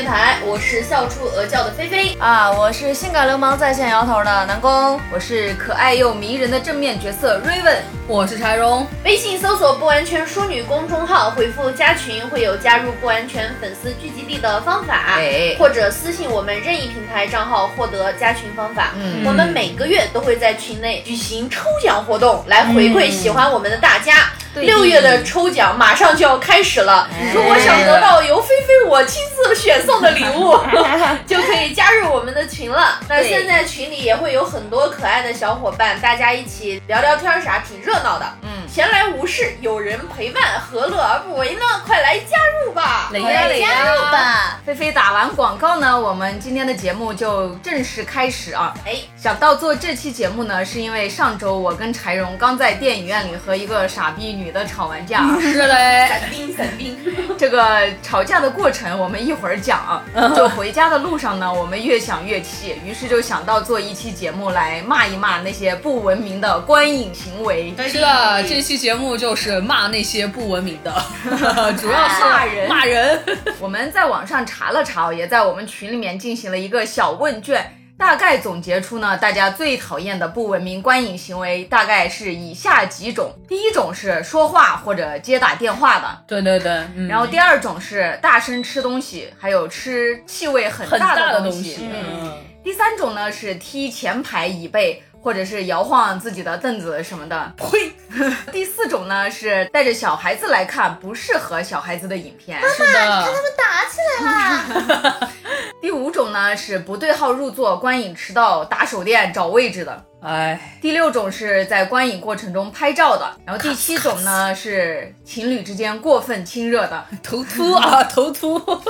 电台，我是笑出鹅叫的菲菲。啊，我是性感流氓在线摇头的南宫，我是可爱又迷人的正面角色 Raven，我是柴荣。微信搜索不完全淑女公众号，回复加群会有加入不完全粉丝聚集地的方法，或者私信我们任意平台账号获得加群方法。嗯，我们每个月都会在群内举行抽奖活动，来回馈喜欢我们的大家。六月的抽奖马上就要开始了，如果想得到由菲菲我亲自选送的礼物，就可以加入我们的群了。那现在群里也会有很多可爱的小伙伴，大家一起聊聊天啥，挺热闹的。嗯，闲来无事，有人陪伴，何乐而不为呢？快来加入吧！来加入吧！菲菲打完广告呢，我们今天的节目就正式开始啊！哎，想到做这期节目呢，是因为上周我跟柴荣刚在电影院里和一个傻逼。女的吵完架，是嘞，散兵散兵。这个吵架的过程我们一会儿讲。就回家的路上呢，我们越想越气，于是就想到做一期节目来骂一骂那些不文明的观影行为。是的，这期节目就是骂那些不文明的，主要是骂人。骂人。我们在网上查了查，也在我们群里面进行了一个小问卷。大概总结出呢，大家最讨厌的不文明观影行为大概是以下几种：第一种是说话或者接打电话的，对对对。然后第二种是大声吃东西，还有吃气味很大的东西。嗯。第三种呢是踢前排椅背。或者是摇晃自己的凳子什么的。呸！第四种呢是带着小孩子来看不适合小孩子的影片。妈妈，你看他们打起来了。第五种呢是不对号入座，观影迟到，打手电找位置的。哎。第六种是在观影过程中拍照的。然后第七种呢是情侣之间过分亲热的。头秃啊，头秃。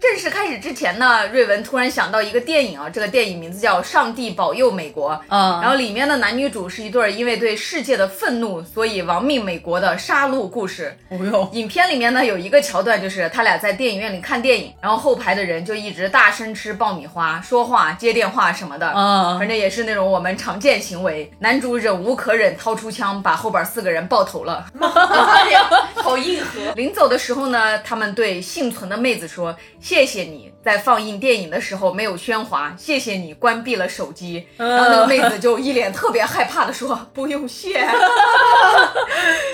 正式开始之前呢，瑞文突然想到一个电影啊，这个电影名字叫《上帝保佑美国》啊，然后里面的男女主是一对因为对世界的愤怒，所以亡命美国的杀戮故事。哦哟，影片里面呢有一个桥段，就是他俩在电影院里看电影，然后后排的人就一直大声吃爆米花、说话、接电话什么的，啊，反正也是那种我们常见行为。男主忍无可忍，掏出枪把后边四个人爆头了，好硬核。临走的时候呢，他们对幸存的妹子说。谢谢你在放映电影的时候没有喧哗，谢谢你关闭了手机。然后那个妹子就一脸特别害怕的说：“不用谢。”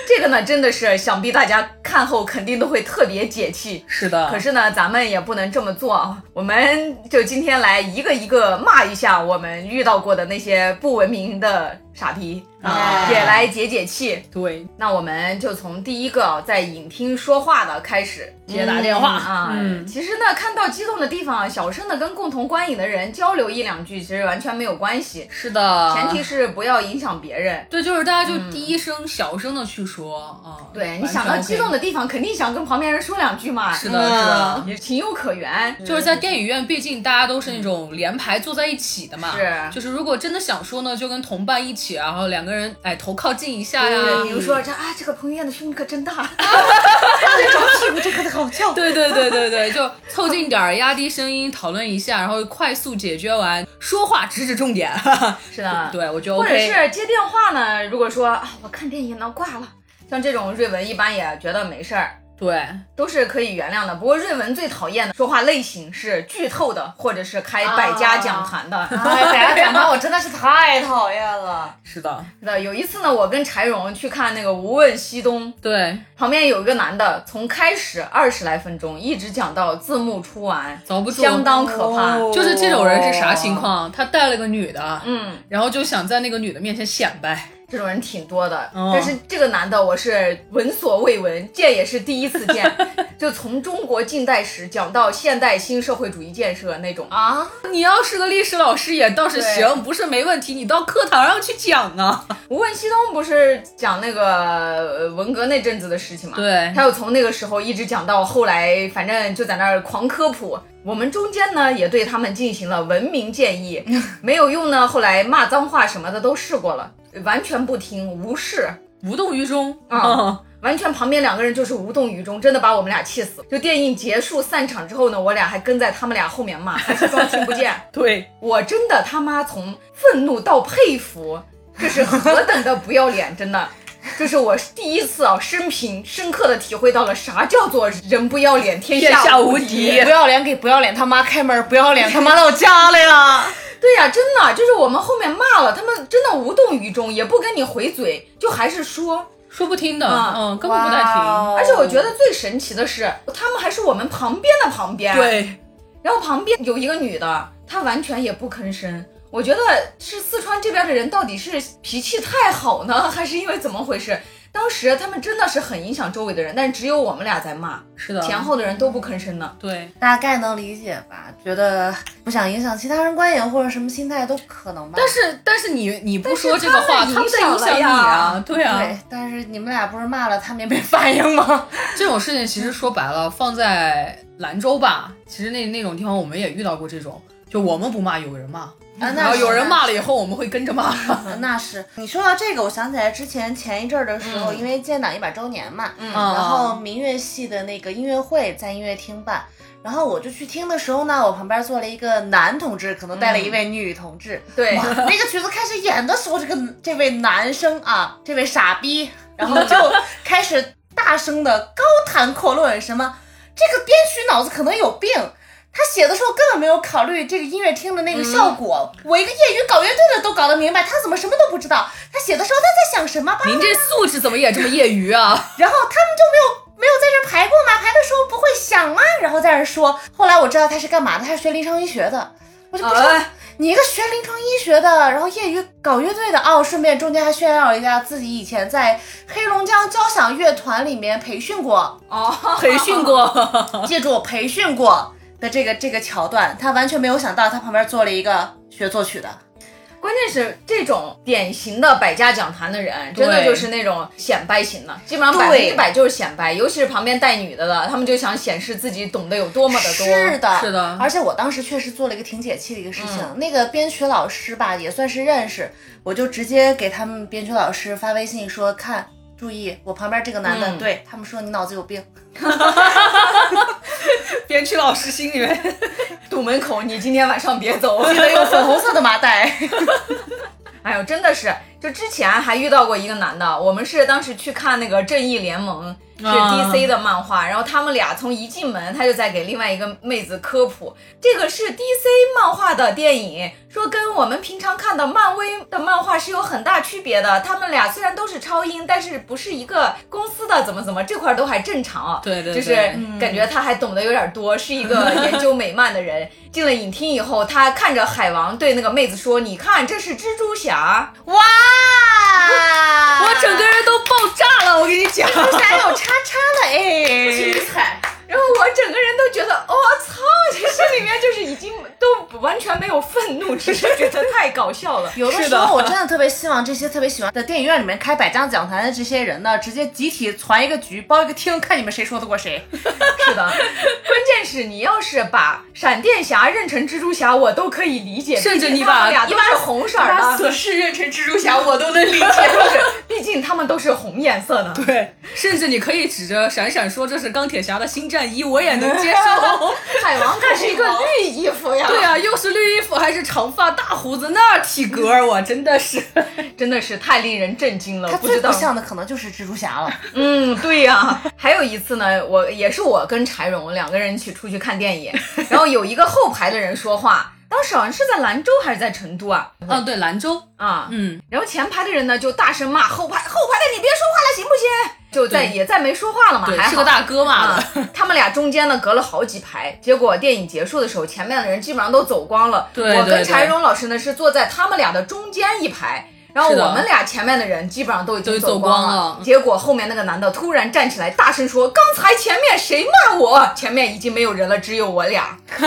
这个呢，真的是想必大家看后肯定都会特别解气。是的，可是呢，咱们也不能这么做啊。我们就今天来一个一个骂一下我们遇到过的那些不文明的。傻逼啊，也来解解气。对，那我们就从第一个在影厅说话的开始接打电话啊。嗯，其实呢，看到激动的地方，小声的跟共同观影的人交流一两句，其实完全没有关系。是的，前提是不要影响别人。对，就是大家就低声小声的去说啊。对，你想到激动的地方，肯定想跟旁边人说两句嘛。是的，是的，也情有可原。就是在电影院，毕竟大家都是那种连排坐在一起的嘛。是，就是如果真的想说呢，就跟同伴一起。然后两个人哎头靠近一下呀，比如说这啊这个彭于晏的胸可真大，这找屁股这个好叫，对对对对对，就凑近点儿，压低声音讨论一下，然后快速解决完，说话直指重点，是的，对我觉得 OK。或者是接电话呢，如果说啊我看电影呢挂了，像这种瑞文一般也觉得没事儿。对，都是可以原谅的。不过瑞文最讨厌的说话类型是剧透的，或者是开百家讲坛的。百家讲坛我真的是太讨厌了。是的，是的。有一次呢，我跟柴荣去看那个《无问西东》，对，旁边有一个男的，从开始二十来分钟一直讲到字幕出完，遭不住，相当可怕。就是这种人是啥情况？他带了个女的，嗯，然后就想在那个女的面前显摆。这种人挺多的，但是这个男的我是闻所未闻，见也是第一次见，就从中国近代史讲到现代新社会主义建设那种啊。你要是个历史老师也倒是行，不是没问题，你到课堂上去讲啊。无问西东不是讲那个文革那阵子的事情吗？对，他又从那个时候一直讲到后来，反正就在那儿狂科普。我们中间呢也对他们进行了文明建议，没有用呢，后来骂脏话什么的都试过了。完全不听，无视，无动于衷啊！完全旁边两个人就是无动于衷，真的把我们俩气死。就电影结束散场之后呢，我俩还跟在他们俩后面骂，还是装听不见。对我真的他妈从愤怒到佩服，这是何等的不要脸，真的。这是我第一次啊，生平深刻的体会到了啥叫做人不要脸，天下无敌。不要脸给不要脸他妈开门，不要脸他妈到家了呀！对呀，真的就是我们后面骂了他们，真的无动于衷，也不跟你回嘴，就还是说说不听的，嗯，根本不带听。而且我觉得最神奇的是，他们还是我们旁边的旁边。对，然后旁边有一个女的，她完全也不吭声。我觉得是四川这边的人到底是脾气太好呢，还是因为怎么回事？当时他们真的是很影响周围的人，但是只有我们俩在骂，是的，前后的人都不吭声呢。对，大概能理解吧？觉得不想影响其他人观影或者什么心态都可能吧。但是但是你你不说这个话，他们在影响你啊，对啊。对，但是你们俩不是骂了，他们也没反应吗？这种事情其实说白了，放在兰州吧，其实那那种地方我们也遇到过这种，就我们不骂，有人骂。啊，那有人骂了以后，我们会跟着骂。那是你说到这个，我想起来之前前一阵儿的时候，因为建党一百周年嘛，嗯，然后民乐系的那个音乐会在音乐厅办，然后我就去听的时候呢，我旁边坐了一个男同志，可能带了一位女同志。对，那个曲子开始演的时候，这个这位男生啊，这位傻逼，然后就 开始大声的高谈阔论，什么这个编曲脑子可能有病。他写的时候根本没有考虑这个音乐厅的那个效果，我一个业余搞乐队的都搞得明白，他怎么什么都不知道？他写的时候他在想什么？您这素质怎么也这么业余啊？然后他们就没有没有在这排过吗？排的时候不会想吗？然后在这说。后来我知道他是干嘛的，他是学临床医学的，我就不知道你一个学临床医学的，然后业余搞乐队的哦，顺便中间还炫耀一下自己以前在黑龙江交响乐团里面培训过哦，培训过，记住培训过。的这个这个桥段，他完全没有想到，他旁边坐了一个学作曲的。关键是这种典型的百家讲坛的人，真的就是那种显摆型的，基本上百分之百就是显摆。尤其是旁边带女的的，他们就想显示自己懂得有多么的多。是的，是的。而且我当时确实做了一个挺解气的一个事情，那个编曲老师吧，也算是认识，我就直接给他们编曲老师发微信说：“看，注意我旁边这个男的，对他们说你脑子有病。”编曲老师心里面 堵门口，你今天晚上别走，记得用粉红色的麻袋。哎呦，真的是，就之前还遇到过一个男的，我们是当时去看那个《正义联盟》。是 DC 的漫画，然后他们俩从一进门，他就在给另外一个妹子科普，这个是 DC 漫画的电影，说跟我们平常看的漫威的漫画是有很大区别的。他们俩虽然都是超英，但是不是一个公司的，怎么怎么这块都还正常啊。对对，就是感觉他还懂得有点多，是一个 研究美漫的人。进了影厅以后，他看着海王对那个妹子说：“你看，这是蜘蛛侠。”哇！我整个人都爆炸了，我跟你讲，蜘蛛侠有叉叉了，哎，精彩。然后我整个人都觉得，我操，这心里面就是已经都完全没有愤怒，只是觉得太搞笑了。有的时候我真的特别希望这些特别喜欢在电影院里面开百家讲坛的这些人呢，直接集体攒一个局，包一个厅，看你们谁说得过谁。是的，关键是你要是把闪电侠认成蜘蛛侠，我都可以理解。甚至你把俩都是红色的死侍认成蜘蛛侠，我都能理解。毕竟他们都是红颜色的。对，甚至你可以指着闪闪说这是钢铁侠的新战。战衣我也能接受，海王可是一个 绿衣服呀。对啊，又是绿衣服，还是长发大胡子，那体格我真的是，真的是太令人震惊了。他最不像的可能就是蜘蛛侠了。嗯，对呀。还有一次呢，我也是我跟柴荣两个人一起出去看电影，然后有一个后排的人说话，当时好像是在兰州还是在成都啊？嗯，对，兰州啊，嗯。然后前排的人呢就大声骂后排，后排的你别说话了，行不行？就再也再没说话了嘛，还是个大哥嘛。他们俩中间呢隔了好几排，结果电影结束的时候，前面的人基本上都走光了。我跟柴荣老师呢是坐在他们俩的中间一排。然后我们俩前面的人基本上都已经走光了，结果后面那个男的突然站起来，大声说：“刚才前面谁骂我？前面已经没有人了，只有我俩。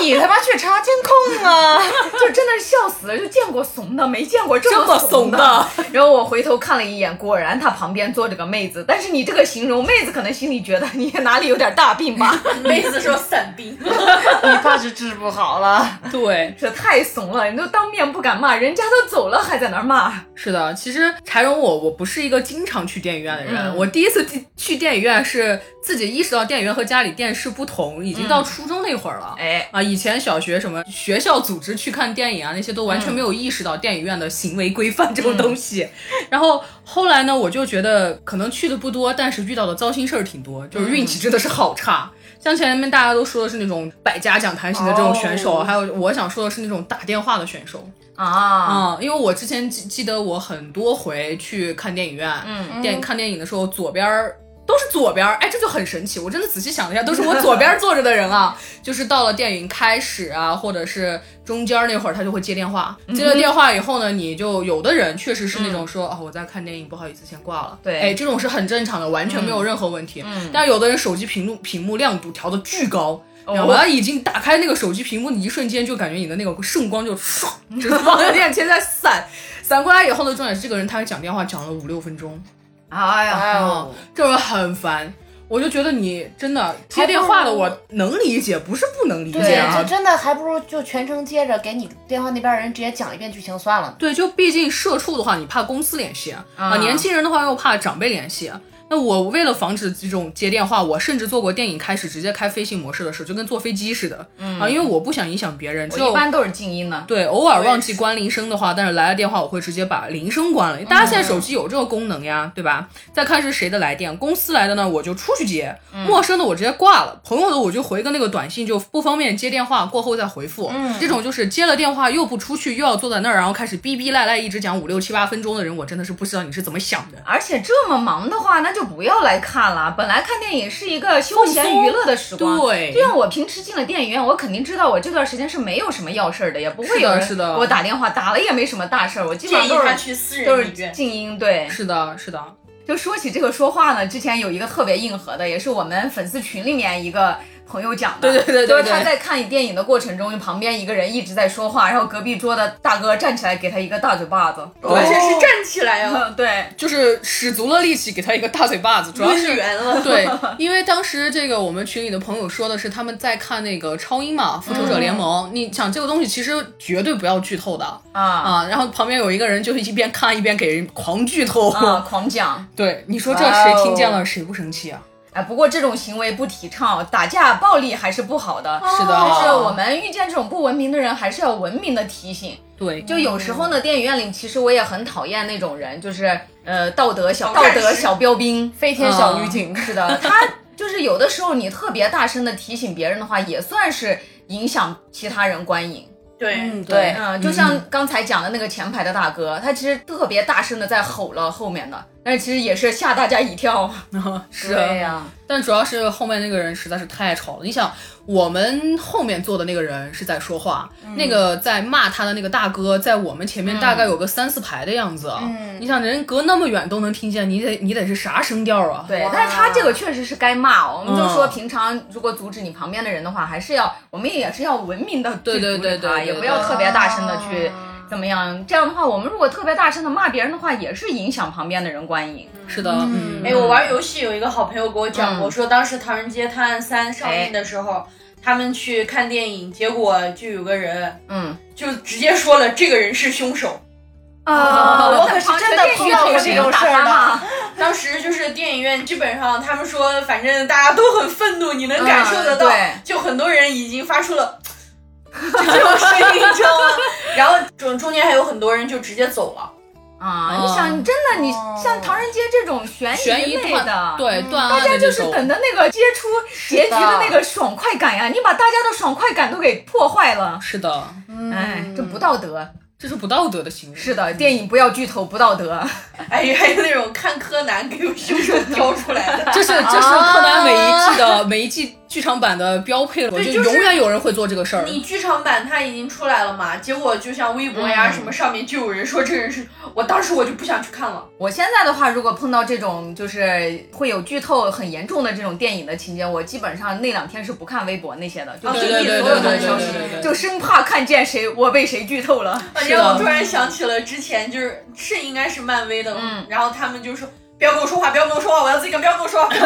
你他妈去查监控啊！就真的是笑死了，就见过怂的，没见过这么怂的。然后我回头看了一眼，果然他旁边坐着个妹子。但是你这个形容，妹子可能心里觉得你哪里有点大病吧？妹子说散病，你怕是治不好了。对，这太怂了，你都当面不敢骂，人家都走了还在那骂。是的，其实柴荣我我不是一个经常去电影院的人，我第一次去电影院是自己意识到电影院和家里电视不同，已经到初中那会儿了。哎啊，以前小学什么学校组织去看电影啊，那些都完全没有意识到电影院的行为规范这种东西。然后后来呢，我就觉得可能去的不多，但是遇到的糟心事儿挺多，就是运气真的是好差。像前面大家都说的是那种百家讲坛型的这种选手，还有我想说的是那种打电话的选手啊，嗯，因为我之前记记得我很多回去看电影院，嗯，电看电影的时候左边都是左边，哎，这就很神奇，我真的仔细想了一下，都是我左边坐着的人啊，就是到了电影开始啊，或者是。中间那会儿他就会接电话，接了电话以后呢，你就有的人确实是那种说啊我在看电影，不好意思先挂了。对，哎，这种是很正常的，完全没有任何问题。但有的人手机屏幕屏幕亮度调的巨高，然后已经打开那个手机屏幕的一瞬间，就感觉你的那个圣光就唰，就 往你眼前在散，散过来以后呢，重点是这个人他讲电话讲了五六分钟，哎呀，这种很烦。我就觉得你真的接电话的，我能理解，不是不能理解啊。就真的还不如就全程接着给你电话那边人直接讲一遍剧情算了。对，就毕竟社畜的话，你怕公司联系啊，年轻人的话又怕长辈联系。那我为了防止这种接电话，我甚至做过电影开始直接开飞行模式的事，就跟坐飞机似的啊，因为我不想影响别人。我一般都是静音的。对，偶尔忘记关铃声的话，但是来了电话，我会直接把铃声关了。大家现在手机有这个功能呀，对吧？再看是谁的来电，公司来的呢，我就出去接；陌生的我直接挂了，朋友的我就回个那个短信，就不方便接电话，过后再回复。这种就是接了电话又不出去，又要坐在那儿，然后开始逼逼赖赖一直讲五六七八分钟的人，我真的是不知道你是怎么想的。而且这么忙的话，那就不要来看。看了，本来看电影是一个休闲娱乐的时光。对，就像我平时进了电影院，我肯定知道我这段时间是没有什么要事儿的，也不会有人给我打电话，打了也没什么大事儿。我基本上都是都是静音。对，是的，是的。就说起这个说话呢，之前有一个特别硬核的，也是我们粉丝群里面一个。朋友讲的，对对对，就是他在看电影的过程中，旁边一个人一直在说话，然后隔壁桌的大哥站起来给他一个大嘴巴子，完全是站起来啊，对，就是使足了力气给他一个大嘴巴子，主要是圆了，对，因为当时这个我们群里的朋友说的是他们在看那个超英嘛，复仇者联盟，你想这个东西其实绝对不要剧透的。啊。啊，然后旁边有一个人就一边看一边给人狂剧透。啊，狂讲，对，你说这谁听见了谁不生气啊？哎，不过这种行为不提倡，打架暴力还是不好的。是的，但是我们遇见这种不文明的人，还是要文明的提醒。对，就有时候呢，电影院里其实我也很讨厌那种人，就是呃道德小道德小标兵，飞天小女警。是的，他就是有的时候你特别大声的提醒别人的话，也算是影响其他人观影。对对，嗯，就像刚才讲的那个前排的大哥，他其实特别大声的在吼了后面的。但是其实也是吓大家一跳，是呀。但主要是后面那个人实在是太吵了。你想，我们后面坐的那个人是在说话，那个在骂他的那个大哥在我们前面大概有个三四排的样子。嗯，你想人隔那么远都能听见，你得你得是啥声调啊？对，但是他这个确实是该骂哦。我们就说平常如果阻止你旁边的人的话，还是要我们也是要文明的对对对对，也不要特别大声的去。怎么样？这样的话，我们如果特别大声的骂别人的话，也是影响旁边的人观影。是的，哎，我玩游戏有一个好朋友给我讲过，说当时《唐人街探案三》上映的时候，他们去看电影，结果就有个人，嗯，就直接说了这个人是凶手。啊，我可是真的碰到过这种事儿的。当时就是电影院，基本上他们说，反正大家都很愤怒，你能感受得到，就很多人已经发出了。就这种声音，你知道吗？然后中中间还有很多人就直接走了啊！你想，真的，你像《唐人街》这种悬疑类的，对，大家就是等的那个接出结局的那个爽快感呀！你把大家的爽快感都给破坏了。是的，哎，这不道德。这是不道德的行为。是的，电影不要剧透，不道德。哎，还有那种看柯南给凶手挑出来的，这是这是柯南每一季的每一季剧场版的标配了，就永远有人会做这个事儿。你剧场版它已经出来了嘛？结果就像微博呀什么上面就有人说这人是，我当时我就不想去看了。我现在的话，如果碰到这种就是会有剧透很严重的这种电影的情节，我基本上那两天是不看微博那些的，就屏蔽所有的消息，就生怕看见谁我被谁剧透了。我突然想起了之前，就是是应该是漫威的，嗯，然后他们就说不要跟我说话，不要跟我说话，我要自己干，不要跟我说话。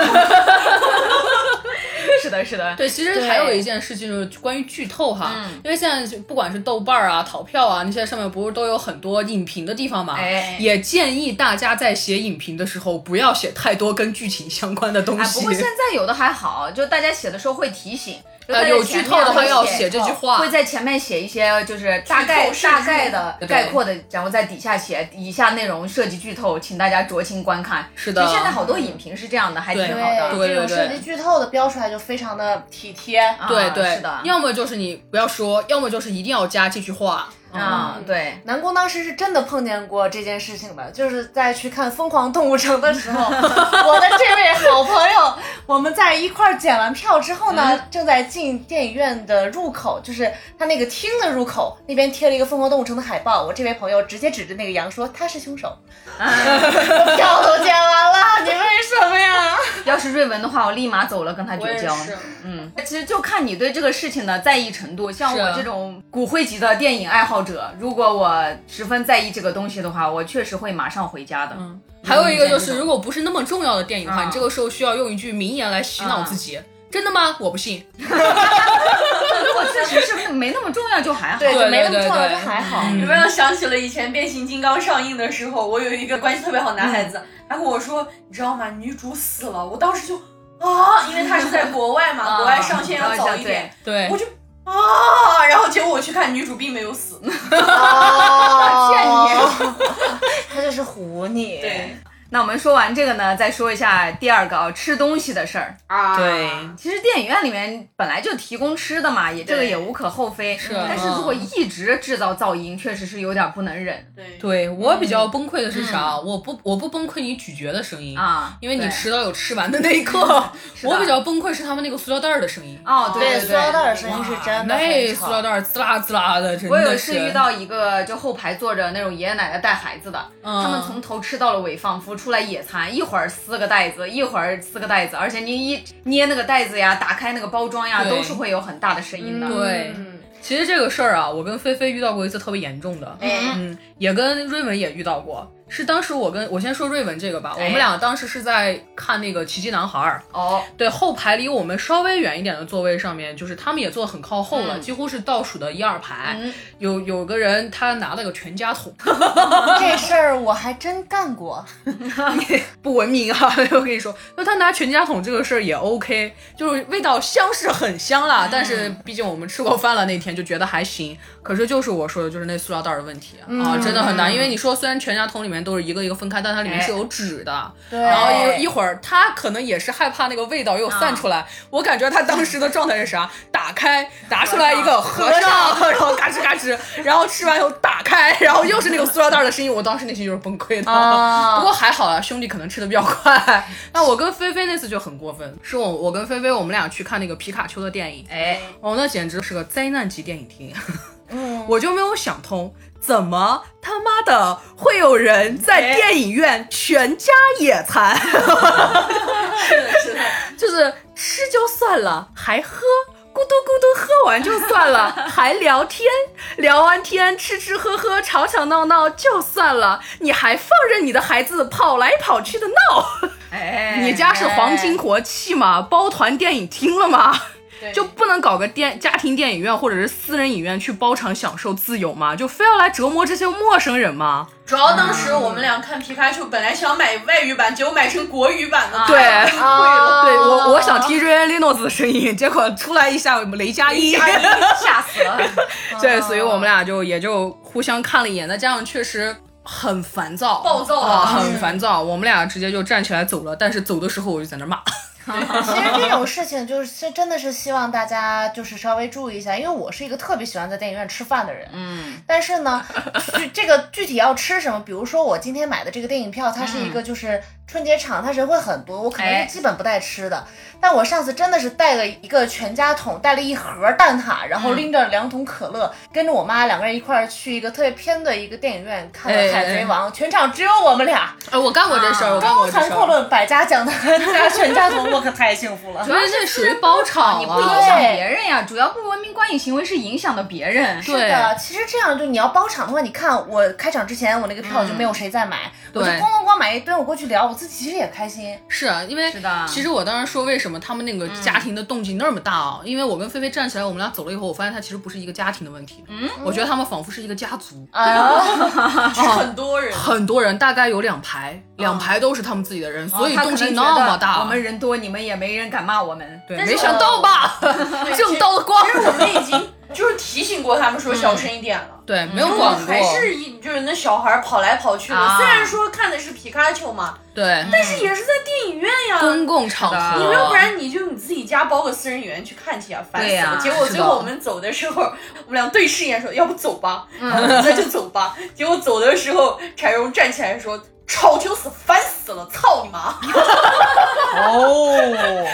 是的，是的，对，其实还有一件事情就是关于剧透哈，因为现在不管是豆瓣啊、淘票啊那些上面不是都有很多影评的地方嘛，也建议大家在写影评的时候不要写太多跟剧情相关的东西。不过现在有的还好，就大家写的时候会提醒。呃，有剧透的话要写这句话，会在前面写一些就是大概大概的概括的，然后在底下写以下内容涉及剧透，请大家酌情观看。是的，现在好多影评是这样的，还挺好的。对这种涉及剧透的标出来就非常的体贴。对对，是的。要么就是你不要说，要么就是一定要加这句话。啊，对，南宫当时是真的碰见过这件事情的，就是在去看《疯狂动物城》的时候，我的这位好朋友，我们在一块儿检完票之后呢，正在进电影院的入口，就是他那个厅的入口那边贴了一个《疯狂动物城》的海报，我这位朋友直接指着那个羊说他是凶手，票都检完了，你为什么呀？要是瑞文的话，我立马走了，跟他绝交。嗯，其实就看你对这个事情的在意程度，像我这种骨灰级的电影爱好。者，如果我十分在意这个东西的话，我确实会马上回家的。嗯，还有一个就是，如果不是那么重要的电影的话，你这个时候需要用一句名言来洗脑自己。真的吗？我不信。如果确实是没那么重要，就还好。对，没那么重要就还好。有没有想起了以前变形金刚上映的时候，我有一个关系特别好的男孩子，他跟我说，你知道吗？女主死了。我当时就啊，因为他是在国外嘛，国外上线要早一点，对，我就。啊！然后结果我去看，女主并没有死，骗你，他就是唬你。对。那我们说完这个呢，再说一下第二个啊，吃东西的事儿啊。对，其实电影院里面本来就提供吃的嘛，也这个也无可厚非。是，但是如果一直制造噪音，确实是有点不能忍。对，对我比较崩溃的是啥？我不，我不崩溃你咀嚼的声音啊，因为你吃到有吃完的那一 刻。我比较崩溃是他们那个塑料袋的声音。哦，对，塑料袋的声音是真的那塑料袋滋啦滋啦的，真的。我有一次遇到一个就后排坐着那种爷爷奶奶带孩子的，他们从头吃到了尾，仿佛出来野餐。一会儿撕个袋子，一会儿撕个袋子，而且你一捏那个袋子呀，打开那个包装呀，都是会有很大的声音的。对，其实这个事儿啊，我跟菲菲遇到过一次特别严重的，嗯，也跟瑞文也遇到过。是当时我跟我先说瑞文这个吧，我们俩当时是在看那个《奇迹男孩》哦，对，后排离我们稍微远一点的座位上面，就是他们也坐很靠后了，几乎是倒数的一二排，有有个人他拿了个全家桶，这事儿我还真干过，不文明啊！我跟你说，那他拿全家桶这个事儿也 OK，就是味道香是很香啦，但是毕竟我们吃过饭了那天就觉得还行，可是就是我说的就是那塑料袋的问题啊，真的很难，因为你说虽然全家桶里面。都是一个一个分开，但它里面是有纸的。对。然后一一会儿，他可能也是害怕那个味道又散出来。我感觉他当时的状态是啥？打开，拿出来一个和尚，然后嘎吱嘎吱，然后吃完以后打开，然后又是那个塑料袋的声音。我当时内心就是崩溃的。不过还好啊，兄弟可能吃的比较快。那我跟菲菲那次就很过分，是我我跟菲菲我们俩去看那个皮卡丘的电影。哎，哦，那简直是个灾难级电影厅。我就没有想通。怎么他妈的会有人在电影院全家野餐？是的，是的，就是吃就算了，还喝，咕嘟咕嘟喝完就算了，还聊天，聊完天吃吃喝喝，吵吵闹闹就算了，你还放任你的孩子跑来跑去的闹？哎，你家是皇亲国戚吗？包团电影厅了吗？就不能搞个电家庭电影院或者是私人影院去包场享受自由吗？就非要来折磨这些陌生人吗？主要当时我们俩看皮卡丘，本来想买外语版，结果买成国语版的，对，贵了。对我，我想听瑞恩·利诺兹的声音，结果出来一下雷佳音，吓死了。对，所以我们俩就也就互相看了一眼，再加上确实很烦躁，暴躁啊，很烦躁。我们俩直接就站起来走了，但是走的时候我就在那骂。其实这种事情就是真的是希望大家就是稍微注意一下，因为我是一个特别喜欢在电影院吃饭的人。嗯，但是呢，这个具体要吃什么，比如说我今天买的这个电影票，它是一个就是春节场，它人会很多，我可能是基本不带吃的。但我上次真的是带了一个全家桶，带了一盒蛋挞，然后拎着两桶可乐，跟着我妈两个人一块儿去一个特别偏的一个电影院看了《海贼王》，全场只有我们俩。哎，我干过这事儿，我干过这事儿。高谈阔论，百家讲坛加 全家桶，我可太幸福了。主要是属于包场，你不影响别人呀。主要不文明观影行为是影响的别人。是的，其实这样就你要包场的话，你看我开场之前我那个票就没有谁在买，我就咣咣咣买。一堆，我过去聊，我自己其实也开心。是啊，因为是的，其实我当时说为什么他们那个家庭的动静那么大啊？因为我跟菲菲站起来，我们俩走了以后，我发现他其实不是一个家庭的问题。嗯，我觉得他们仿佛是一个家族啊 很多人，很多人，大概有两排，两排都是他们自己的人，所以动静那么大。我们人多，你们也没人敢骂我们。对，没想到吧？正 道的光，其实我们已经。就是提醒过他们说小声一点了，对，没有管过，还是一就是那小孩跑来跑去的。虽然说看的是皮卡丘嘛，对，但是也是在电影院呀，公共场合，你要不然你就你自己家包个私人影院去看去啊，烦死了。结果最后我们走的时候，我们俩对视一眼说，要不走吧，那就走吧。结果走的时候，柴荣站起来说。吵球死，烦死了！操你妈！哦，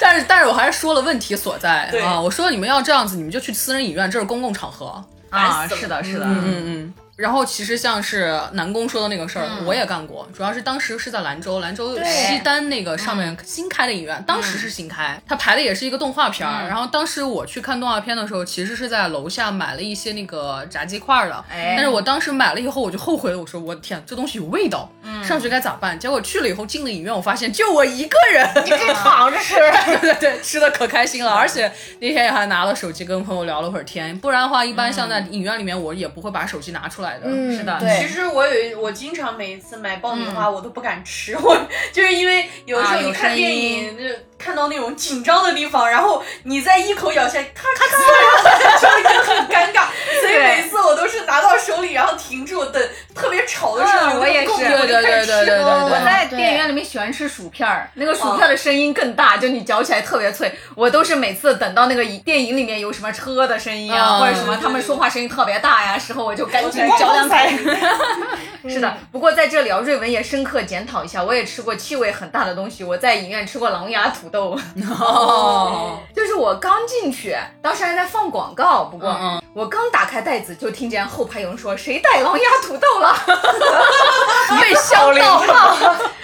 但是但是我还是说了问题所在啊！我说你们要这样子，你们就去私人影院，这是公共场合啊！是的，是的，嗯嗯嗯。然后其实像是南宫说的那个事儿，我也干过。主要是当时是在兰州，兰州西单那个上面新开的影院，当时是新开，它排的也是一个动画片儿。然后当时我去看动画片的时候，其实是在楼下买了一些那个炸鸡块的。但是我当时买了以后，我就后悔了。我说我的天，这东西有味道，上学该咋办？结果去了以后进了影院，我发现就我一个人，你可以躺着吃，对对，吃的可开心了。而且那天也还拿了手机跟朋友聊了会儿天。不然的话，一般像在影院里面，我也不会把手机拿出来的。嗯，是的。其实我有，我经常每一次买爆米花，我都不敢吃，我就是因为有的时候你看电影就。看到那种紧张的地方，然后你再一口咬下，咔咔咔，就已经很尴尬。所以每次我都是拿到手里，然后停住等特别吵的时候，我也是，对对对对对。我在电影院里面喜欢吃薯片儿，那个薯片的声音更大，就你嚼起来特别脆。我都是每次等到那个电影里面有什么车的声音啊，或者什么他们说话声音特别大呀时候，我就赶紧嚼两口。是的，不过在这里啊，瑞文也深刻检讨一下，我也吃过气味很大的东西，我在影院吃过狼牙土。豆，就是我刚进去，当时还在放广告。不过我刚打开袋子，就听见后排有人说：“谁带狼牙土豆了？” 被 笑到了。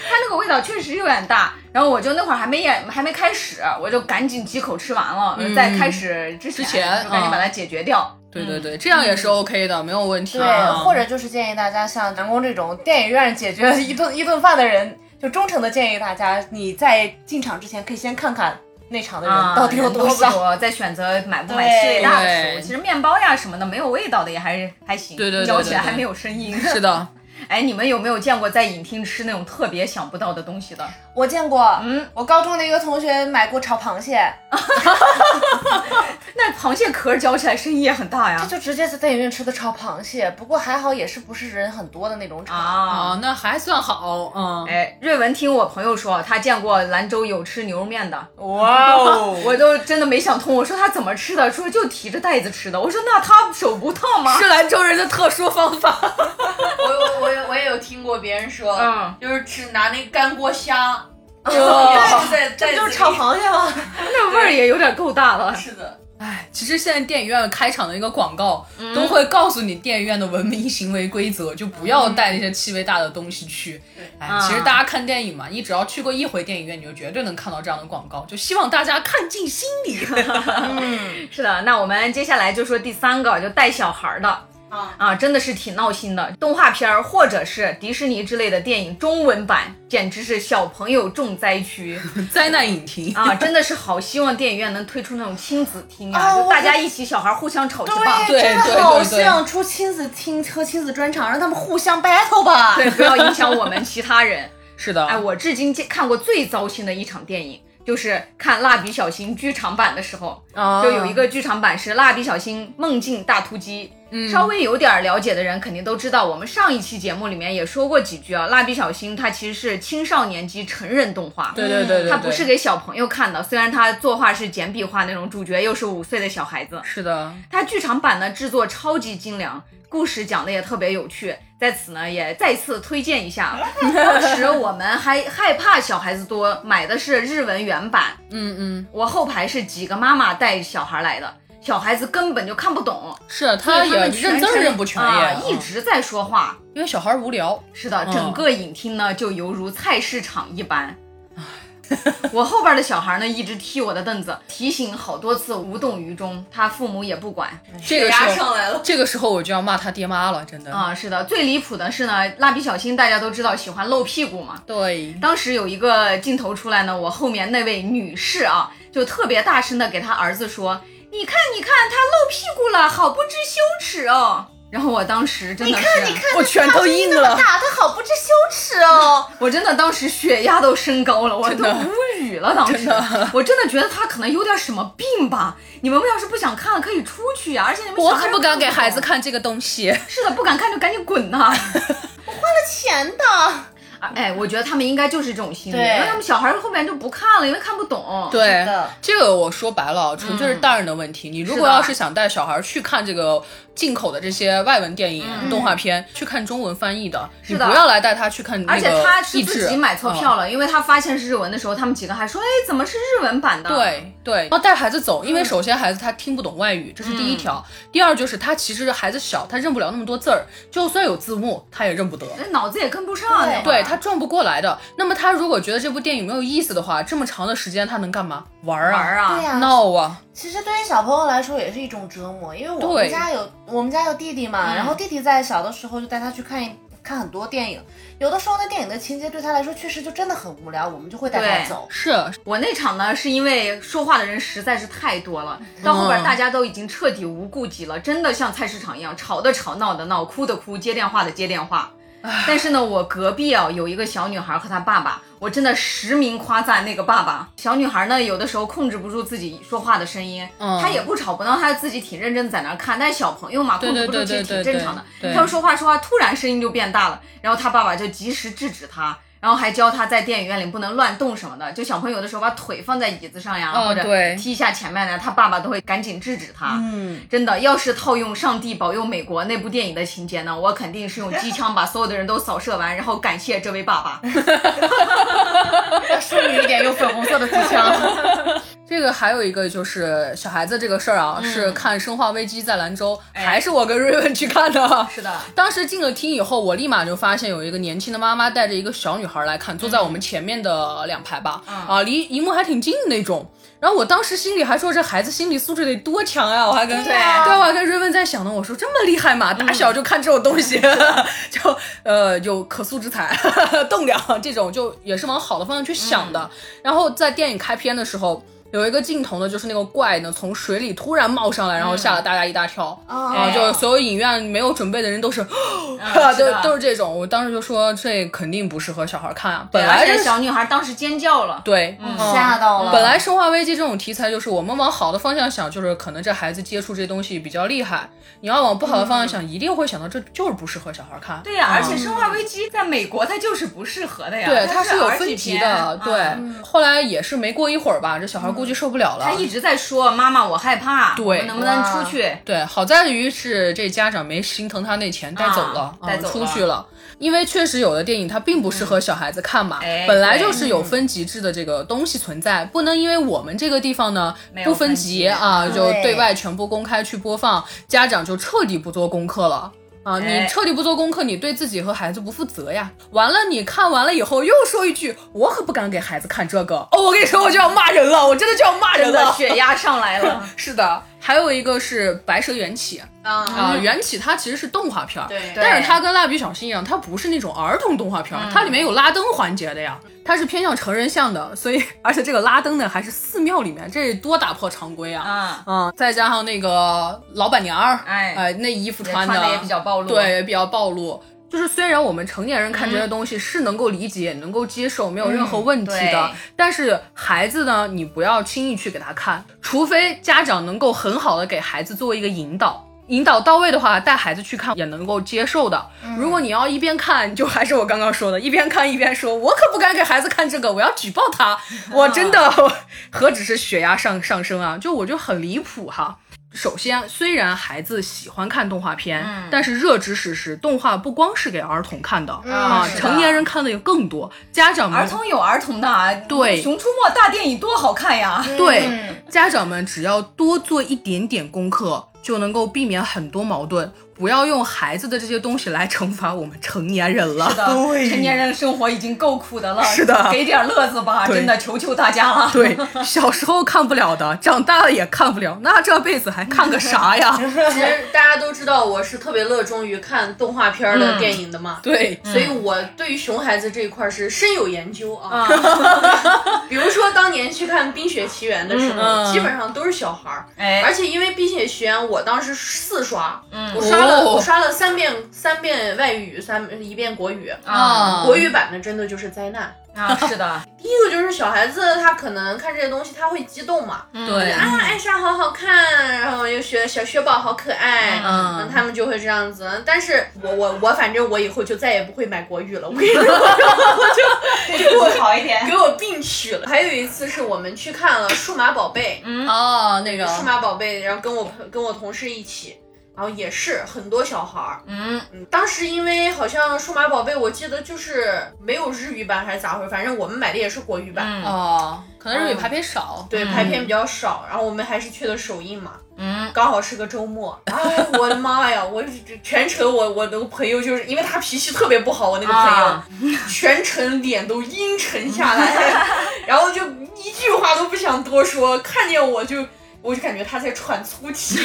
它那个味道确实有点大。然后我就那会儿还没演，还没开始，我就赶紧几口吃完了，在开始之前赶紧把它解决掉。对对对，这样也是 OK 的，没有问题。对，或者就是建议大家像南宫这种电影院解决一顿一顿饭的人。就忠诚的建议大家，你在进场之前可以先看看那场的人到底有多少，再选择买不买最大的食物。其实面包呀什么的没有味道的也还是还行，对对，嚼起来还没有声音。是的。哎，你们有没有见过在影厅吃那种特别想不到的东西的？我见过，嗯，我高中的一个同学买过炒螃蟹，那螃蟹壳嚼起来声音也很大呀。他就直接在电影院吃的炒螃蟹，不过还好也是不是人很多的那种炒啊，那还算好。嗯，哎，瑞文听我朋友说，他见过兰州有吃牛肉面的，哇哦，我都真的没想通，我说他怎么吃的？说就提着袋子吃的，我说那他手不烫吗？是兰州人的特殊方法。我 我。我也有听过别人说，嗯就是吃拿那干锅虾，在在 就是炒螃蟹吗？那味儿也有点够大了。是的，哎，其实现在电影院开场的一个广告都会告诉你电影院的文明行为规则，就不要带那些气味大的东西去。哎，其实大家看电影嘛，你只要去过一回电影院，你就绝对能看到这样的广告。就希望大家看进心里。嗯，是的，那我们接下来就说第三个，就带小孩的。啊真的是挺闹心的，动画片儿或者是迪士尼之类的电影中文版，简直是小朋友重灾区，灾难影厅啊！真的是好希望电影院能推出那种亲子厅啊，就大家一起小孩互相吵着吧。对，真的好希望出亲子厅和亲子专场，让他们互相 battle 吧。对，不要影响我们其他人。是的，哎，我至今看过最糟心的一场电影。就是看蜡笔小新剧场版的时候，就有一个剧场版是蜡笔小新梦境大突击。稍微有点了解的人肯定都知道，我们上一期节目里面也说过几句啊。蜡笔小新它其实是青少年级成人动画，对对对对，它不是给小朋友看的。虽然它作画是简笔画那种，主角又是五岁的小孩子，是的。它剧场版呢制作超级精良。故事讲的也特别有趣，在此呢也再次推荐一下。当时我们还害怕小孩子多，买的是日文原版。嗯嗯，我后排是几个妈妈带小孩来的，小孩子根本就看不懂，是他也认字认不全呀，一直在说话，因为小孩无聊。是的，整个影厅呢就犹如菜市场一般。我后边的小孩呢，一直踢我的凳子，提醒好多次，无动于衷。他父母也不管，这个时候上来了。这个时候我就要骂他爹妈了，真的啊，是的。最离谱的是呢，蜡笔小新大家都知道喜欢露屁股嘛。对。当时有一个镜头出来呢，我后面那位女士啊，就特别大声的给他儿子说：“你看，你看，他露屁股了，好不知羞耻哦。”然后我当时真的是，你看，你看，我拳头硬了，打他好不知羞耻哦！我真的当时血压都升高了，我都无语了。当时我真的觉得他可能有点什么病吧。你们要是不想看，可以出去呀。而且你们我可不敢给孩子看这个东西。是的，不敢看就赶紧滚呐！我花了钱的。哎，我觉得他们应该就是这种心理，因为他们小孩后面就不看了，因为看不懂。对，这个我说白了，纯粹是大人的问题。你如果要是想带小孩去看这个进口的这些外文电影、动画片，去看中文翻译的，你不要来带他去看。而且他是自己买错票了，因为他发现是日文的时候，他们几个还说：“哎，怎么是日文版的？”对对，要带孩子走，因为首先孩子他听不懂外语，这是第一条。第二就是他其实孩子小，他认不了那么多字儿，就算有字幕，他也认不得，脑子也跟不上。对他。转不过来的。那么他如果觉得这部电影没有意思的话，这么长的时间他能干嘛？玩啊，玩啊，对呀，闹啊。其实对于小朋友来说也是一种折磨，因为我们家有我们家有弟弟嘛，然后弟弟在小的时候就带他去看一看很多电影，有的时候那电影的情节对他来说确实就真的很无聊，我们就会带他走。是我那场呢，是因为说话的人实在是太多了，到后边大家都已经彻底无顾忌了，真的像菜市场一样，吵的吵，闹的闹，哭的哭，接电话的接电话。但是呢，我隔壁啊有一个小女孩和她爸爸，我真的实名夸赞那个爸爸。小女孩呢，有的时候控制不住自己说话的声音，她也不吵不闹，她自己挺认真在那看。但是小朋友嘛，控制不住其实挺正常的。他们说话说话，突然声音就变大了，然后他爸爸就及时制止他。然后还教他在电影院里不能乱动什么的，就小朋友的时候把腿放在椅子上呀，或者踢一下前面的，他爸爸都会赶紧制止他。嗯，真的，要是套用《上帝保佑美国》那部电影的情节呢，我肯定是用机枪把所有的人都扫射完，然后感谢这位爸爸。要淑女一点，用粉红色的机枪。这个还有一个就是小孩子这个事儿啊，是看《生化危机》在兰州，还是我跟瑞文去看的。是的，当时进了厅以后，我立马就发现有一个年轻的妈妈带着一个小女孩来看，坐在我们前面的两排吧，啊，离荧幕还挺近的那种。然后我当时心里还说这孩子心理素质得多强呀！我还跟对，我还跟瑞文在想呢，我说这么厉害嘛，打小就看这种东西，就呃有可塑之才，栋梁这种就也是往好的方向去想的。然后在电影开篇的时候。有一个镜头呢，就是那个怪呢从水里突然冒上来，然后吓了大家一大跳啊！就所有影院没有准备的人都是，都 都 是这种。我当时就说这肯定不适合小孩看啊。本来这小女孩当时尖叫了，对，吓到了。本来《生化危机》这种题材就是我们往好的方向想，就是可能这孩子接触这东西比较厉害。你要往不好的方向想，一定会想到这就是不适合小孩看。对呀，而且《生化危机》在美国它就是不适合的呀。对，它是有分级的。对，后来也是没过一会儿吧，这小孩估计受不了了。他一直在说：“妈妈，我害怕。”对，能不能出去？对，好在于是这家长没心疼他那钱，带走了，带走出去了。因为确实有的电影它并不适合小孩子看嘛，本来就是有分级制的这个东西存在，不能因为我们这个地方呢不分级啊，就对外全部公开去播放，家长就彻底不做功课了。啊！你彻底不做功课，你对自己和孩子不负责呀！完了，你看完了以后又说一句：“我可不敢给孩子看这个。”哦，我跟你说，我就要骂人了，我真的就要骂人了，血压上来了。是的。还有一个是《白蛇缘起》啊，《缘起》它其实是动画片，对，但是它跟《蜡笔小新》一样，它不是那种儿童动画片，它里面有拉灯环节的呀，它是偏向成人向的，所以而且这个拉灯呢还是寺庙里面，这多打破常规啊！嗯，再加上那个老板娘哎，哎，那衣服穿的也比较暴露，对，也比较暴露。就是虽然我们成年人看这些东西是能够理解、能够接受，没有任何问题的，但是孩子呢，你不要轻易去给他看，除非家长能够很好的给孩子做一个引导，引导到位的话，带孩子去看也能够接受的。如果你要一边看，就还是我刚刚说的，一边看一边说，我可不敢给孩子看这个，我要举报他，我真的 何止是血压上上升啊，就我就很离谱哈。首先，虽然孩子喜欢看动画片，但是热知识是，动画不光是给儿童看的啊，成年人看的也更多。家长们，儿童有儿童的，对，《熊出没》大电影多好看呀！对，家长们只要多做一点点功课。就能够避免很多矛盾。不要用孩子的这些东西来惩罚我们成年人了。是的，成年人生活已经够苦的了。是的，给点乐子吧，真的求求大家了。对，小时候看不了的，长大了也看不了，那这辈子还看个啥呀？其实大家都知道，我是特别热衷于看动画片的电影的嘛。对，所以我对于熊孩子这一块是深有研究啊。比如说当年去看《冰雪奇缘》的时候，基本上都是小孩儿。哎，而且因为《冰雪奇缘》，我当时四刷，我刷。我刷了三遍，三遍外语，三一遍国语啊。国语版的真的就是灾难啊！是的，第一个就是小孩子，他可能看这些东西他会激动嘛。对啊，艾莎好好看，然后又学小雪宝好可爱，嗯，他们就会这样子。但是我我我反正我以后就再也不会买国语了，我跟你 说，就给我好一点，给我病取了。还有一次是我们去看了数码宝贝，嗯哦，那个数码宝贝，然后跟我跟我同事一起。然后也是很多小孩儿，嗯。嗯，当时因为好像数码宝贝，我记得就是没有日语版还是咋回事，反正我们买的也是国语版。哦，可能日语排片少，对，排片比较少。然后我们还是去的首映嘛，嗯，刚好是个周末，哎，我的妈呀，我全程我我那个朋友就是因为他脾气特别不好，我那个朋友全程脸都阴沉下来，然后就一句话都不想多说，看见我就。我就感觉他在喘粗气，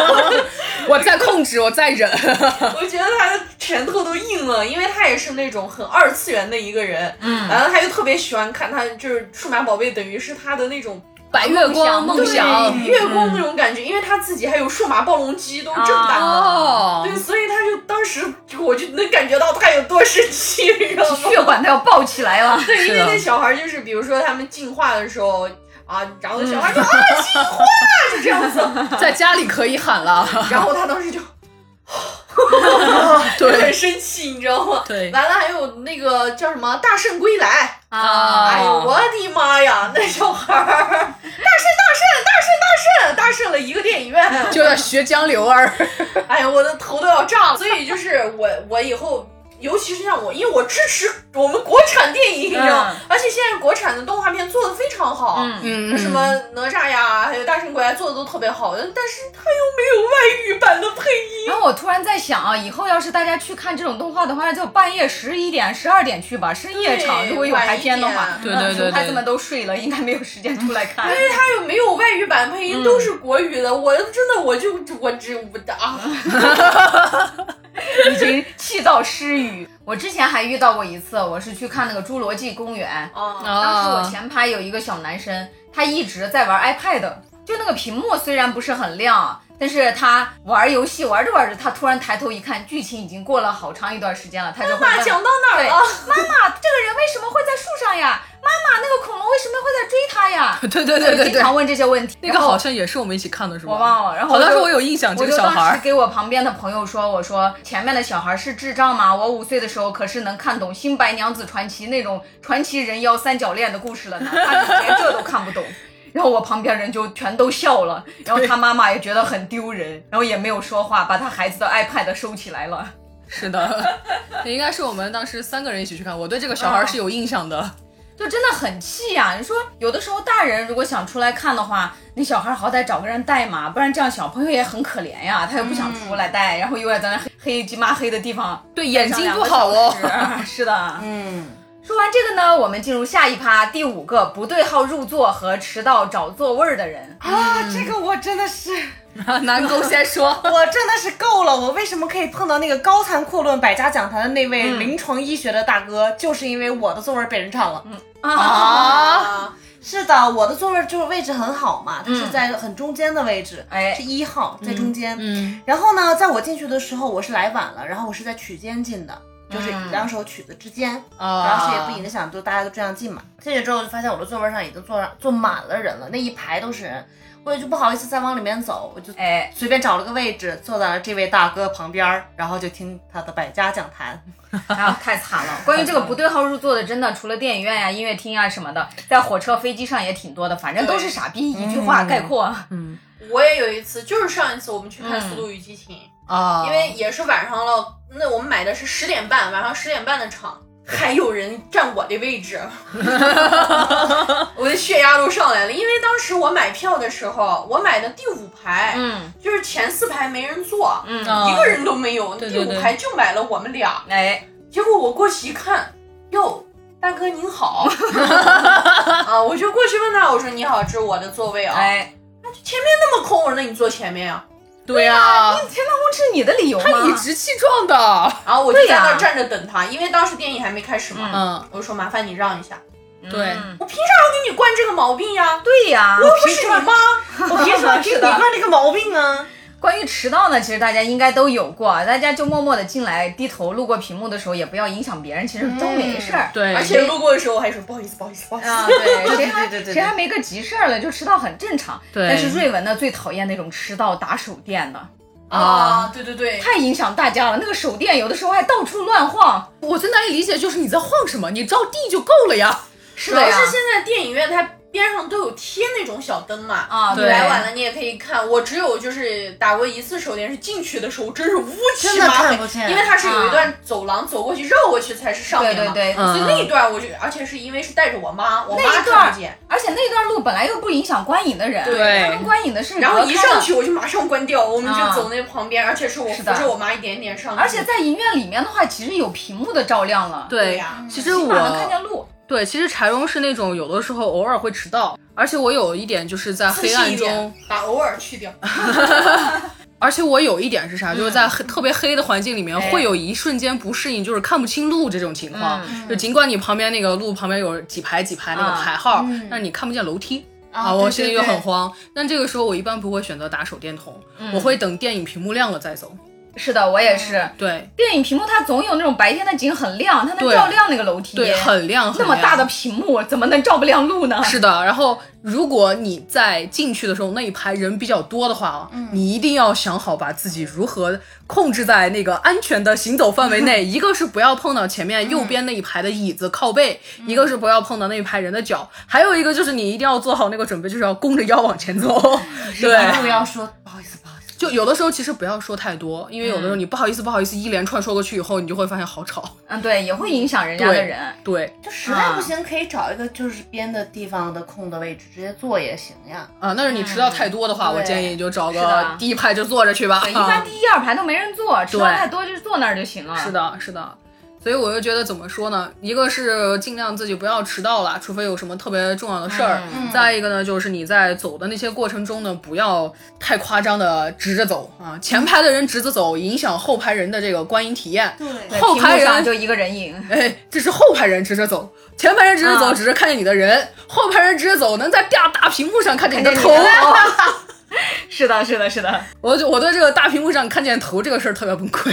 我在控制，我在忍。我觉得他的拳头都硬了，因为他也是那种很二次元的一个人，嗯，然后他又特别喜欢看，他就是数码宝贝，等于是他的那种白月光梦想，月光那种感觉，因为他自己还有数码暴龙机都正版的，对，所以他就当时我就能感觉到他有多生气，你知道吗？血管都要爆起来了。对，因为那小孩就是，比如说他们进化的时候。啊，然后小孩说啊，进化，就这样子，在家里可以喊了。然后他当时就，对，很生气，你知道吗？对。完了，还有那个叫什么《大圣归来》啊！哎呦，我的妈呀，那小孩儿，大圣，大圣，大圣，大圣，大圣了一个电影院，就要学江流儿。哎呀，我的头都要炸了。所以就是我，我以后。尤其是像我，因为我支持我们国产电影，你知道，而且现在国产的动画片做的非常好，嗯，什么哪吒呀，还有大圣归来做的都特别好，但是它又没有外语版的配音。然后我突然在想啊，以后要是大家去看这种动画的话，就半夜十一点、十二点去吧，深夜场如果有排片的话，对对对，孩子们都睡了，应该没有时间出来看。因为它又没有外语版配音，都是国语的，我真的我就我只我的啊。已经气到失语。我之前还遇到过一次，我是去看那个《侏罗纪公园》，当时我前排有一个小男生，他一直在玩 iPad，就那个屏幕虽然不是很亮。但是他玩游戏玩着玩着，他突然抬头一看，剧情已经过了好长一段时间了，他就妈妈：讲到哪儿了？妈妈，这个人为什么会在树上呀？妈妈，那个恐龙为什么会在追他呀？对对对对，经常问这些问题。那个好像也是我们一起看的，是吧？我忘了。然后好像是我有印象，这个小孩。给我旁边的朋友说：“我说前面的小孩是智障吗？我五岁的时候可是能看懂《新白娘子传奇》那种传奇人妖三角恋的故事了呢，他连这都看不懂。”然后我旁边人就全都笑了，然后他妈妈也觉得很丢人，然后也没有说话，把他孩子的 iPad 收起来了。是的，应该是我们当时三个人一起去看，我对这个小孩是有印象的，就真的很气呀！你说有的时候大人如果想出来看的话，那小孩好歹找个人带嘛，不然这样小朋友也很可怜呀，他又不想出来带，然后又要在那黑黑鸡妈黑的地方，对眼睛不好哦。是的，嗯。说完这个呢，我们进入下一趴，第五个不对号入座和迟到找座位的人。啊，这个我真的是。南宫先说，我真的是够了，我为什么可以碰到那个高谈阔论百家讲坛的那位临床医学的大哥，就是因为我的座位被人占了。嗯。啊，是的，我的座位就是位置很好嘛，它是在很中间的位置，哎，是一号在中间。嗯，然后呢，在我进去的时候，我是来晚了，然后我是在取间进的。就是两首曲子之间，然后谁也不影响，就大家都这样进嘛。进去之后就发现我的座位上已经坐上坐满了人了，那一排都是人，我也就不好意思再往里面走，我就哎随便找了个位置坐在了这位大哥旁边，然后就听他的百家讲坛。太惨了！关于这个不对号入座的，真的除了电影院呀、音乐厅啊什么的，在火车、飞机上也挺多的，反正都是傻逼，一句话概括。嗯，我也有一次，就是上一次我们去看《速度与激情》。啊，因为也是晚上了，那我们买的是十点半，晚上十点半的场，还有人占我的位置，我的血压都上来了。因为当时我买票的时候，我买的第五排，嗯，就是前四排没人坐，嗯，一个人都没有，第五排就买了我们俩。哎，结果我过去一看，哟，大哥您好，啊，我就过去问他，我说你好，这是我的座位啊。哎，前面那么空，我说那你坐前面啊。对呀，前面空是你的理由吗？他理直气壮的。然后我就在那站着等他，因为当时电影还没开始嘛。嗯，我说麻烦你让一下。对，我凭啥要给你惯这个毛病呀？对呀，我又不是你妈，我凭什么 给你惯这个毛病啊？关于迟到呢，其实大家应该都有过，大家就默默的进来，低头路过屏幕的时候，也不要影响别人，其实都没事儿。对，而且路过的时候还说不好意思，不好意思，不好意思。啊，对，谁还谁还没个急事儿了，就迟到很正常。对。但是瑞文呢，最讨厌那种迟到打手电的。啊，对对对，太影响大家了。那个手电有的时候还到处乱晃，我最难以理解就是你在晃什么？你照地就够了呀。是的呀。主要是现在电影院它。边上都有贴那种小灯嘛，啊，你来晚了你也可以看。我只有就是打过一次手电，是进去的时候真是乌漆嘛黑，因为它是有一段走廊走过去绕过去才是上面嘛，对对对，所以那一段我就，而且是因为是带着我妈，我妈看不见，而且那段路本来又不影响观影的人，对，他们观影的是然后一上去我就马上关掉，我们就啊走那旁边，而且是我扶着我妈一点点上去，而且在影院里面的话，其实有屏幕的照亮了，对呀，其实我能看见路。对，其实柴荣是那种有的时候偶尔会迟到，而且我有一点就是在黑暗中把偶尔去掉。而且我有一点是啥，就是在黑特别黑的环境里面，会有一瞬间不适应，就是看不清路这种情况。就尽管你旁边那个路旁边有几排几排那个牌号，但是你看不见楼梯啊，我心里就很慌。但这个时候我一般不会选择打手电筒，我会等电影屏幕亮了再走。是的，我也是。对，电影屏幕它总有那种白天的景很亮，它能照亮那个楼梯。对，很亮，那么大的屏幕怎么能照不亮路呢？是的。然后，如果你在进去的时候那一排人比较多的话，嗯，你一定要想好把自己如何控制在那个安全的行走范围内。一个是不要碰到前面右边那一排的椅子靠背，一个是不要碰到那一排人的脚，还有一个就是你一定要做好那个准备，就是要弓着腰往前走。对，不要说不好意思。就有的时候其实不要说太多，因为有的时候你不好意思不好意思一连串说过去以后，你就会发现好吵。嗯，对，也会影响人家的人。对，就实在不行可以找一个就是边的地方的空的位置直接坐也行呀。啊，那是你迟到太多的话，我建议你就找个第一排就坐着去吧。一般第一二排都没人坐，迟到太多就坐那儿就行了。是的，是的。所以我就觉得怎么说呢？一个是尽量自己不要迟到了，除非有什么特别重要的事儿；再一个呢，就是你在走的那些过程中呢，不要太夸张的直着走啊。前排的人直着走，影响后排人的这个观影体验。对，后排人就一个人影。哎，这是后排人直着走，前排人直着走只是看见你的人，后排人直着走能在大大屏幕上看见你的 头。是的，是的，是的，我就我对这个大屏幕上看见头这个事儿特别崩溃，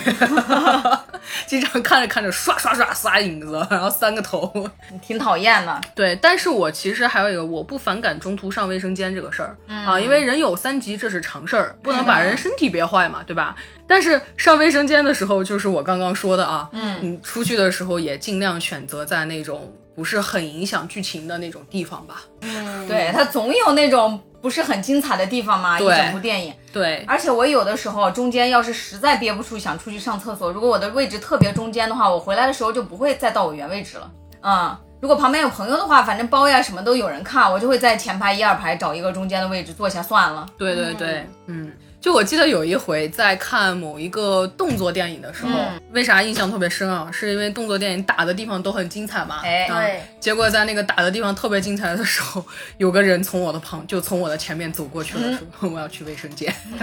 经常看着看着刷刷刷仨影子，然后三个头，挺讨厌的。对，但是我其实还有一个，我不反感中途上卫生间这个事儿、啊，因为人有三急，这是常事儿，不能把人身体憋坏嘛，对吧？但是上卫生间的时候，就是我刚刚说的啊，嗯，你出去的时候也尽量选择在那种不是很影响剧情的那种地方吧。嗯，对，它总有那种。不是很精彩的地方吗？一整部电影。对，而且我有的时候中间要是实在憋不住想出去上厕所，如果我的位置特别中间的话，我回来的时候就不会再到我原位置了。嗯，如果旁边有朋友的话，反正包呀什么都有人看，我就会在前排一二排找一个中间的位置坐下算了。对对对，嗯。就我记得有一回在看某一个动作电影的时候，为啥印象特别深啊？是因为动作电影打的地方都很精彩嘛。哎，对。结果在那个打的地方特别精彩的时候，有个人从我的旁，就从我的前面走过去了，说 我要去卫生间。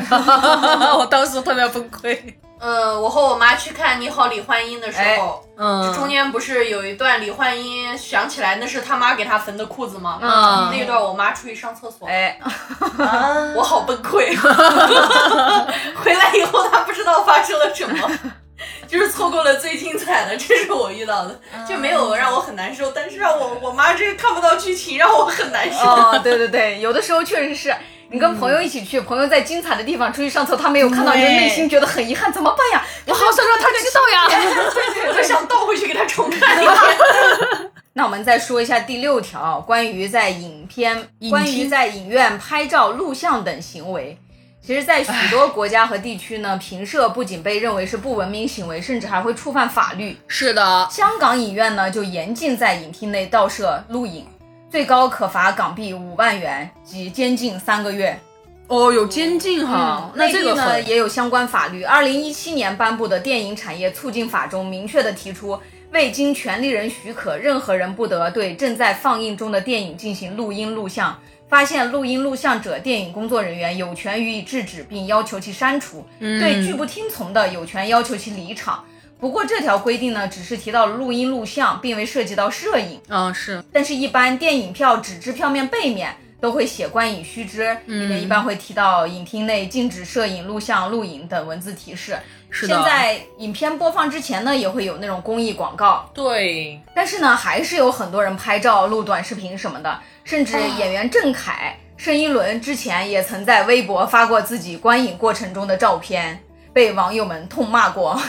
我当时特别崩溃。呃，我和我妈去看《你好，李焕英》的时候，嗯，中间不是有一段李焕英想起来那是他妈给她缝的裤子吗？嗯，那段我妈出去上厕所，哎，我好崩溃。回来以后，她不知道发生了什么，就是错过了最精彩的，这是我遇到的，就没有让我很难受，但是让我我妈这看不到剧情，让我很难受。哦，对对对，有的时候确实是。你跟朋友一起去，朋友在精彩的地方出去上厕，他没有看到，你的内心觉得很遗憾，怎么办呀？我好想让他知道呀，我就想倒回去给他重看一遍。那我们再说一下第六条，关于在影片、关于在影院拍照、录像等行为。其实，在许多国家和地区呢，评摄不仅被认为是不文明行为，甚至还会触犯法律。是的，香港影院呢就严禁在影厅内盗摄录影，最高可罚港币五万元及监禁三个月。哦，有监禁哈。那这个呢也有相关法律。二零一七年颁布的《电影产业促进法》中明确的提出，未经权利人许可，任何人不得对正在放映中的电影进行录音录像。发现录音录像者，电影工作人员有权予以制止，并要求其删除；对拒不听从的，有权要求其离场。不过这条规定呢，只是提到了录音录像，并未涉及到摄影。嗯，是。但是，一般电影票纸质票面背面都会写“观影须知”，里面一般会提到影厅内禁止摄影、录像、录影等文字提示。是的。现在影片播放之前呢，也会有那种公益广告。对。但是呢，还是有很多人拍照、录短视频什么的。甚至演员郑恺、盛一伦之前也曾在微博发过自己观影过程中的照片，被网友们痛骂过。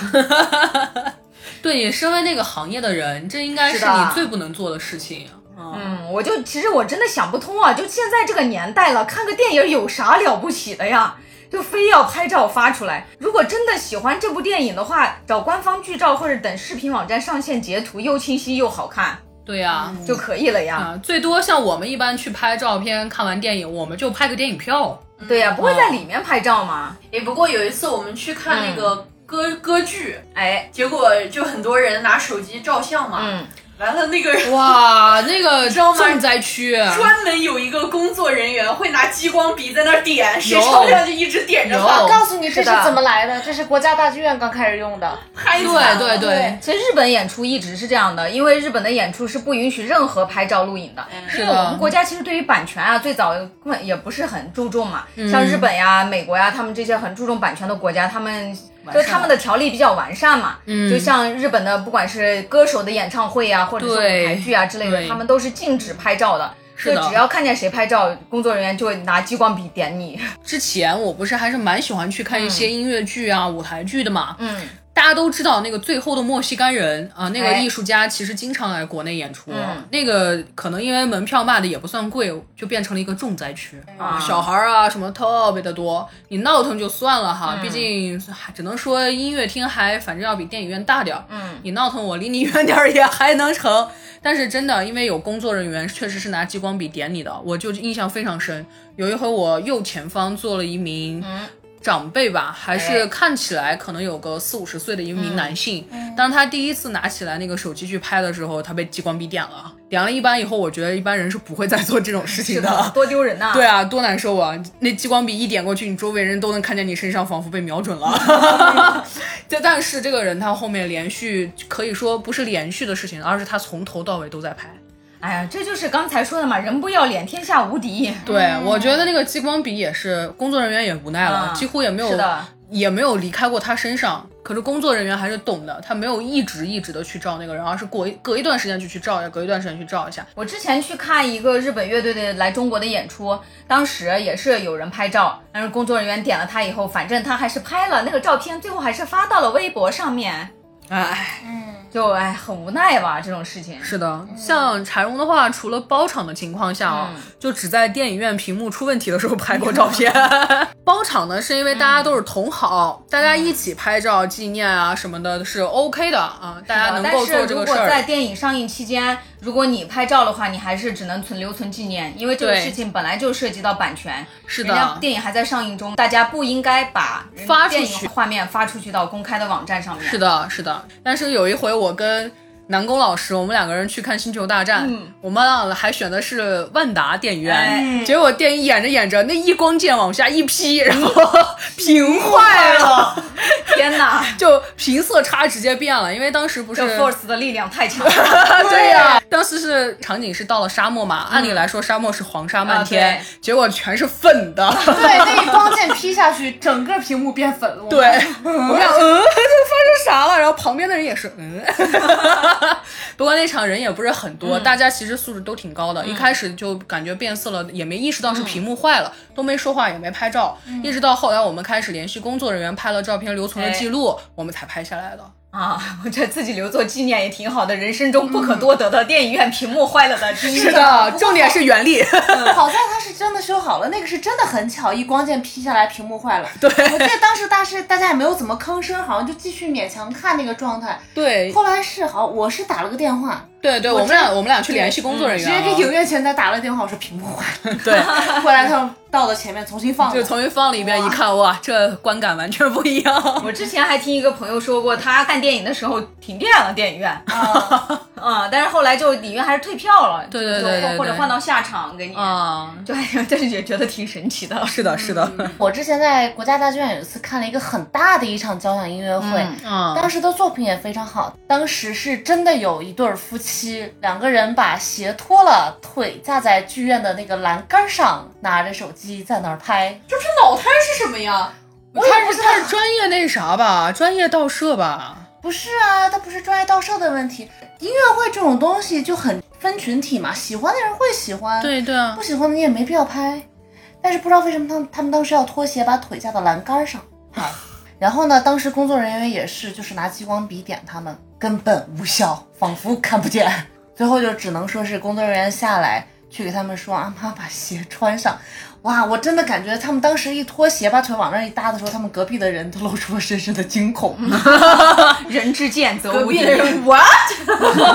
对你身为那个行业的人，这应该是你最不能做的事情。嗯，我就其实我真的想不通啊！就现在这个年代了，看个电影有啥了不起的呀？就非要拍照发出来？如果真的喜欢这部电影的话，找官方剧照或者等视频网站上线截图，又清晰又好看。对呀，就可以了呀。最多像我们一般去拍照片，看完电影我们就拍个电影票。对呀，不会在里面拍照吗？哎，不过有一次我们去看那个歌歌剧，哎，结果就很多人拿手机照相嘛。嗯。完了，那个哇，那个重灾区，专门有一个工作人员会拿激光笔在那点，谁照相就一直点着。我告诉你这是怎么来的，这是国家大剧院刚开始用的。拍对对对，其实日本演出一直是这样的，因为日本的演出是不允许任何拍照录影的。是的，我们国家其实对于版权啊，最早根本也不是很注重嘛。像日本呀、美国呀，他们这些很注重版权的国家，他们。就他们的条例比较完善嘛，嗯，就像日本的，不管是歌手的演唱会啊，或者是舞台剧啊之类的，他们都是禁止拍照的。是的，只要看见谁拍照，工作人员就会拿激光笔点你。之前我不是还是蛮喜欢去看一些音乐剧啊、舞台剧的嘛，嗯。大家都知道那个最后的莫西干人啊，那个艺术家其实经常来国内演出。那个可能因为门票卖的也不算贵，就变成了一个重灾区啊，小孩啊什么特别的多。你闹腾就算了哈，毕竟只能说音乐厅还反正要比电影院大点儿。嗯，你闹腾我离你远点儿也还能成。但是真的，因为有工作人员确实是拿激光笔点你的，我就印象非常深。有一回我右前方坐了一名。长辈吧，还是看起来可能有个四五十岁的一名男性。当他第一次拿起来那个手机去拍的时候，他被激光笔点了。点了一般以后，我觉得一般人是不会再做这种事情的，多丢人呐！对啊，多难受啊！那激光笔一点过去，你周围人都能看见你身上仿佛被瞄准了。就但是这个人他后面连续可以说不是连续的事情，而是他从头到尾都在拍。哎呀，这就是刚才说的嘛，人不要脸，天下无敌。对，我觉得那个激光笔也是，工作人员也无奈了，几乎也没有，也没有离开过他身上。可是工作人员还是懂的，他没有一直一直的去照那个人，而是过隔一段时间就去照一下，隔一段时间去照一下。我之前去看一个日本乐队的来中国的演出，当时也是有人拍照，但是工作人员点了他以后，反正他还是拍了那个照片，最后还是发到了微博上面。哎，嗯。就哎，很无奈吧，这种事情是的。像柴荣的话，除了包场的情况下啊，就只在电影院屏幕出问题的时候拍过照片。包场呢，是因为大家都是同好，大家一起拍照纪念啊什么的，是 OK 的啊，大家能够做这个事儿。如果在电影上映期间，如果你拍照的话，你还是只能存留存纪念，因为这个事情本来就涉及到版权。是的，电影还在上映中，大家不应该把发出去画面发出去到公开的网站上面。是的，是的。但是有一回我跟。南宫老师，我们两个人去看《星球大战》，我们还选的是万达电影院，结果电影演着演着，那一光剑往下一劈，然后 屏坏了，天哪！就屏色差直接变了，因为当时不是 force 的力量太强了，对呀，当时是场景是到了沙漠嘛，按理来说沙漠是黄沙漫天，结果全是粉的，对，那一光剑劈下去，整个屏幕变粉了，对，我俩，嗯，这发生啥了？然后旁边的人也是，嗯。不过那场人也不是很多，大家其实素质都挺高的。一开始就感觉变色了，也没意识到是屏幕坏了，都没说话，也没拍照。一直到后来我们开始联系工作人员拍了照片，留存了记录，我们才拍下来的。啊，我觉得自己留作纪念也挺好的，人生中不可多得的电影院屏幕坏了的。是的，重点是原力。好在它是真的修好了，那个是真的很巧，一光剑劈下来，屏幕坏了。对，我记得当时大是大家也没有怎么吭声，好像就继续勉强看那个状态。对，后来是好，我是打了个电话。对对，我们俩我们俩去联系工作人员，直接给影院前台打了电话，我说屏幕坏了。对，后来他们到了前面重新放，就重新放了一遍，一看哇，这观感完全不一样。我之前还听一个朋友说过，他看电影的时候停电了，电影院。啊。啊，但是后来就影院还是退票了，对对对，或者换到下场给你。啊，就还但 是也觉得挺神奇的。是的，是的。我之前在国家大剧院有一次看了一个很大的一场交响音乐会，嗯，当时的作品也非常好，当时是真的有一对夫妻两个。人把鞋脱了，腿架在剧院的那个栏杆上，拿着手机在那儿拍。这是脑瘫是什么呀？他是他是专业那啥吧，专业盗摄吧？不是啊，他不是专业盗摄的问题。音乐会这种东西就很分群体嘛，喜欢的人会喜欢，对对啊，不喜欢的你也没必要拍。但是不知道为什么他他们当时要脱鞋把腿架到栏杆上啊。然后呢，当时工作人员也是，就是拿激光笔点他们，根本无效，仿佛看不见。最后就只能说是工作人员下来去给他们说啊妈把鞋穿上，哇我真的感觉他们当时一脱鞋把腿往那一搭的时候，他们隔壁的人都露出了深深的惊恐。人之贱则无敌。What？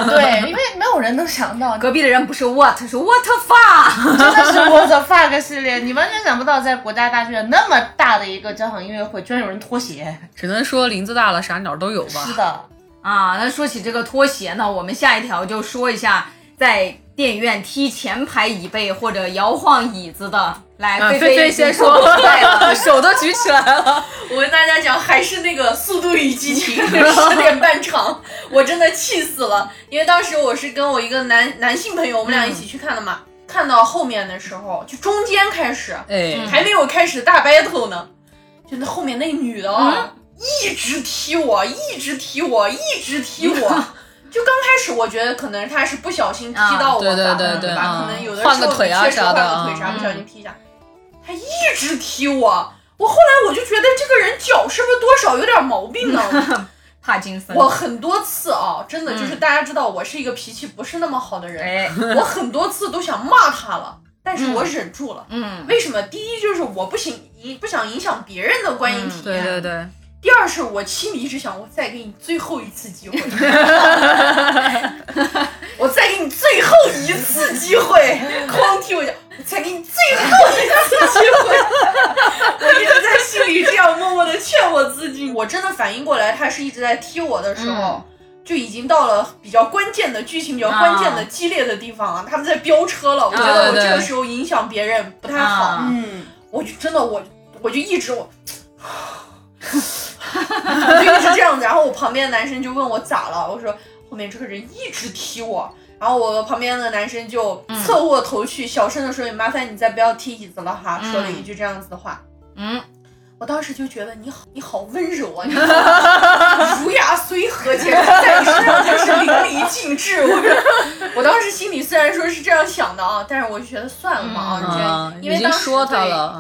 对，因为没有人能想到隔壁的人不是 What，是 What fuck，真的是 What fuck 系列，你完全想不到在国家大剧院那么大的一个交响音乐会，居然有人脱鞋。只能说林子大了啥鸟都有吧。是的。啊，那说起这个拖鞋呢，我们下一条就说一下在电影院踢前排椅背或者摇晃椅子的。来，菲菲先说，手都举起来了。我跟大家讲，还是那个《速度与激情 》十点半场，我真的气死了。因为当时我是跟我一个男男性朋友，我们俩一起去看的嘛。看到后面的时候，就中间开始，哎，还没有开始大 battle 呢，就那后面那女的啊。一直踢我，一直踢我，一直踢我。就刚开始，我觉得可能他是不小心踢到我的，对吧？可能有的时候换个腿啊啥的，换个腿啥不小心踢一下。他一直踢我，我后来我就觉得这个人脚是不是多少有点毛病呢？帕金森。我很多次啊，真的就是大家知道我是一个脾气不是那么好的人，我很多次都想骂他了，但是我忍住了。嗯。为什么？第一就是我不行影不想影响别人的观影体验。对对对。第二是我心里一直想，我再给你最后一次机会，我再给你最后一次机会，哐踢我脚，再给你最后一次机会，我一直在心里这样默默的劝我自己。我真的反应过来，他是一直在踢我的时候，就已经到了比较关键的剧情、比较关键的激烈的地方了。他们在飙车了，我觉得我这个时候影响别人不太好。嗯，我就真的我我就一直我。就一直这样子，然后我旁边的男生就问我咋了，我说后面这个人一直踢我，然后我旁边的男生就侧过头去，小声的说：“麻烦你再不要踢椅子了哈。”说了一句这样子的话。嗯。我当时就觉得你好，你好温柔啊，你 儒雅虽和，简直在你身上就是淋漓尽致。我说，我当时心里虽然说是这样想的啊，但是我就觉得算了嘛啊，因为当时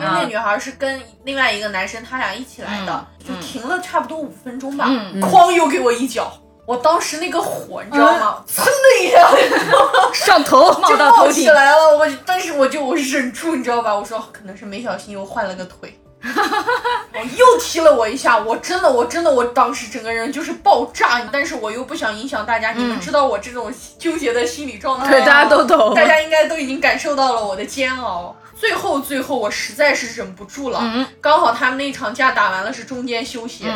对，因为那女孩是跟另外一个男生，他俩一起来的，就停了差不多五分钟吧，哐又给我一脚，我当时那个火你知道吗？噌的一下 上头，就冒起来了。我但是我就忍住，你知道吧？我说可能是没小心又换了个腿。我 又踢了我一下，我真的，我真的，我当时整个人就是爆炸，但是我又不想影响大家。你们知道我这种纠结的心理状态，对，大家都懂，大家应该都已经感受到了我的煎熬。最后，最后，我实在是忍不住了，刚好他们那场架打完了，是中间休息，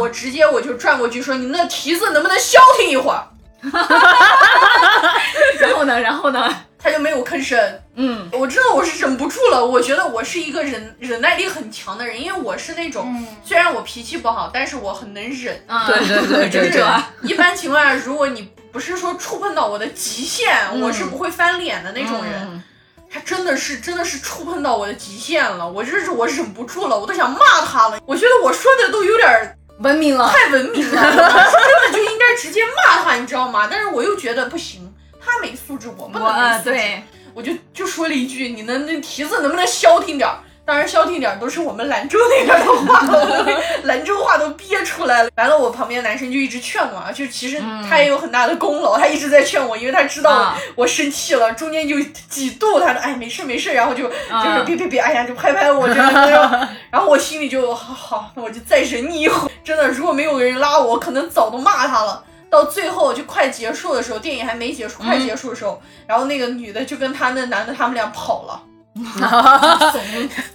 我直接我就转过去说：“你们那蹄子能不能消停一会儿？” 然后呢？然后呢？他就没有吭声。嗯，我知道我是忍不住了。我觉得我是一个忍忍耐力很强的人，因为我是那种虽然我脾气不好，但是我很能忍。对对对，就是 一般情况下，如果你不是说触碰到我的极限，我是不会翻脸的那种人。他真的是真的是触碰到我的极限了，我这是我忍不住了，我都想骂他了。我觉得我说的都有点文明了，太文明了，根本就应该直接骂他，你知道吗？但是我又觉得不行。他没素质，我不能没素质。对，我就就说了一句：“你能那蹄子能不能消停点？”当然消停点都是我们兰州那边的话，兰州话都憋出来了。完了，我旁边男生就一直劝我，就其实他也有很大的功劳，他一直在劝我，因为他知道我生气了，中间就几度他说哎没事没事，然后就就是别别别，哎呀就拍拍我，然后我心里就好好，我就再忍你一会。真的，如果没有人拉我，可能早都骂他了。到最后就快结束的时候，电影还没结束，快结束的时候，然后那个女的就跟他那男的他们俩跑了。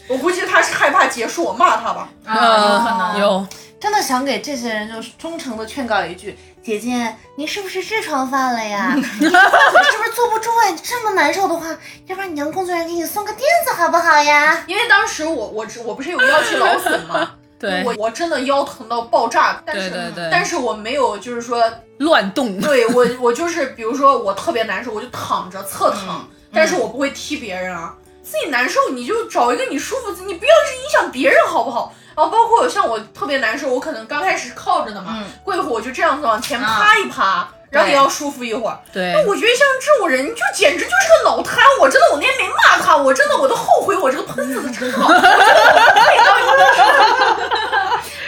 我估计他是害怕结束我骂他吧。啊，有可能有。真的想给这些人就是忠诚的劝告一句：姐姐，你是不是痔疮犯了呀？你是不是坐不住啊？这么难受的话，要不然你让工作人员给你送个垫子好不好呀？因为当时我我我不是有腰去劳损吗？对，我我真的腰疼到爆炸，但是但是我没有就是说乱动。对我我就是比如说我特别难受，我就躺着侧躺，但是我不会踢别人啊。自己难受，你就找一个你舒服，你不要是影响别人，好不好？然后包括像我特别难受，我可能刚开始靠着的嘛，过一会儿我就这样子往前趴一趴，然后也要舒服一会儿。对，那我觉得像这种人就简直就是个脑瘫。我真的，我那天没骂他，我真的我都后悔我这个喷子的称号。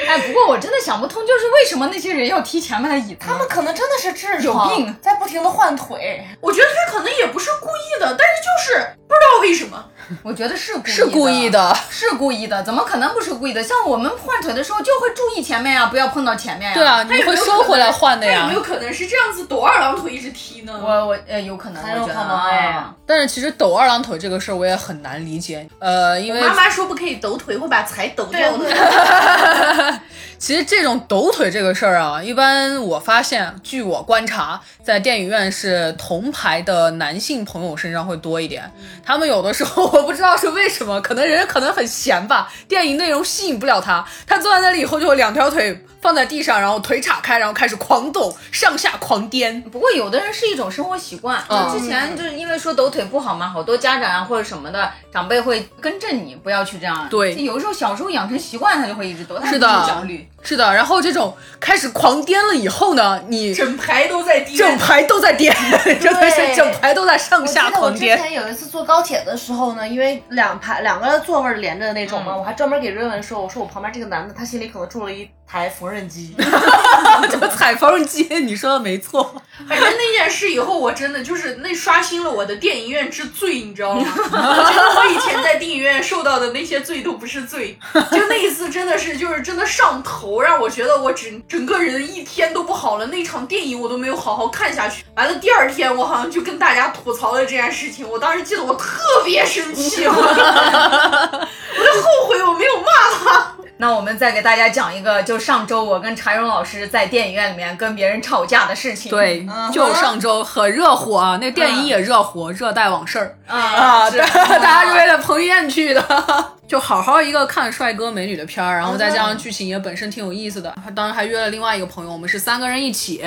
哎，不过我真的想不通，就是为什么那些人要踢前面的椅子？他们可能真的是痔疮，有病，在不停的换腿。我觉得他可能也不是故意的，但是就是不知道为什么。我觉得是故是故意的，是故意的，怎么可能不是故意的？像我们换腿的时候就会注意前面呀，不要碰到前面呀。对啊，你会收回来换的呀。有没有可能是这样子抖二郎腿一直踢呢？我我呃有可能，很有可能哎。但是其实抖二郎腿这个事儿我也很难理解，呃，因为妈妈说不可以抖腿，会把财抖掉的。其实这种抖腿这个事儿啊，一般我发现，据我观察，在电影院是同排的男性朋友身上会多一点。他们有的时候 我不知道是为什么，可能人可能很闲吧，电影内容吸引不了他，他坐在那里以后就两条腿。放在地上，然后腿岔开，然后开始狂抖，上下狂颠。不过有的人是一种生活习惯。之前就是因为说抖腿不好嘛，好多家长啊或者什么的长辈会跟着你，不要去这样。对，有时候小时候养成习惯，他就会一直抖。是的，焦虑。是的，然后这种开始狂颠了以后呢，你整排都在颠，整排都在颠，真的是整排都在上下狂颠。我之前有一次坐高铁的时候呢，因为两排两个座位连着的那种嘛，我还专门给瑞文说，我说我旁边这个男的，他心里可能住了一。台缝纫机，这个踩缝纫机，你说的没错。反正那件事以后，我真的就是那刷新了我的电影院之罪，你知道吗？我觉得我以前在电影院受到的那些罪都不是罪，就那一次真的是就是真的上头，让我觉得我整整个人一天都不好了。那场电影我都没有好好看下去。完了第二天，我好像就跟大家吐槽了这件事情。我当时记得我特别生气，我就后悔我没有骂他。那我们再给大家讲一个，就上周我跟柴荣老师在电影院里面跟别人吵架的事情。对，就上周很热火啊，那电影也热火，《热带往事儿》啊，大家是为了彭于晏去的，就好好一个看帅哥美女的片儿，然后再加上剧情也本身挺有意思的。他当时还约了另外一个朋友，我们是三个人一起，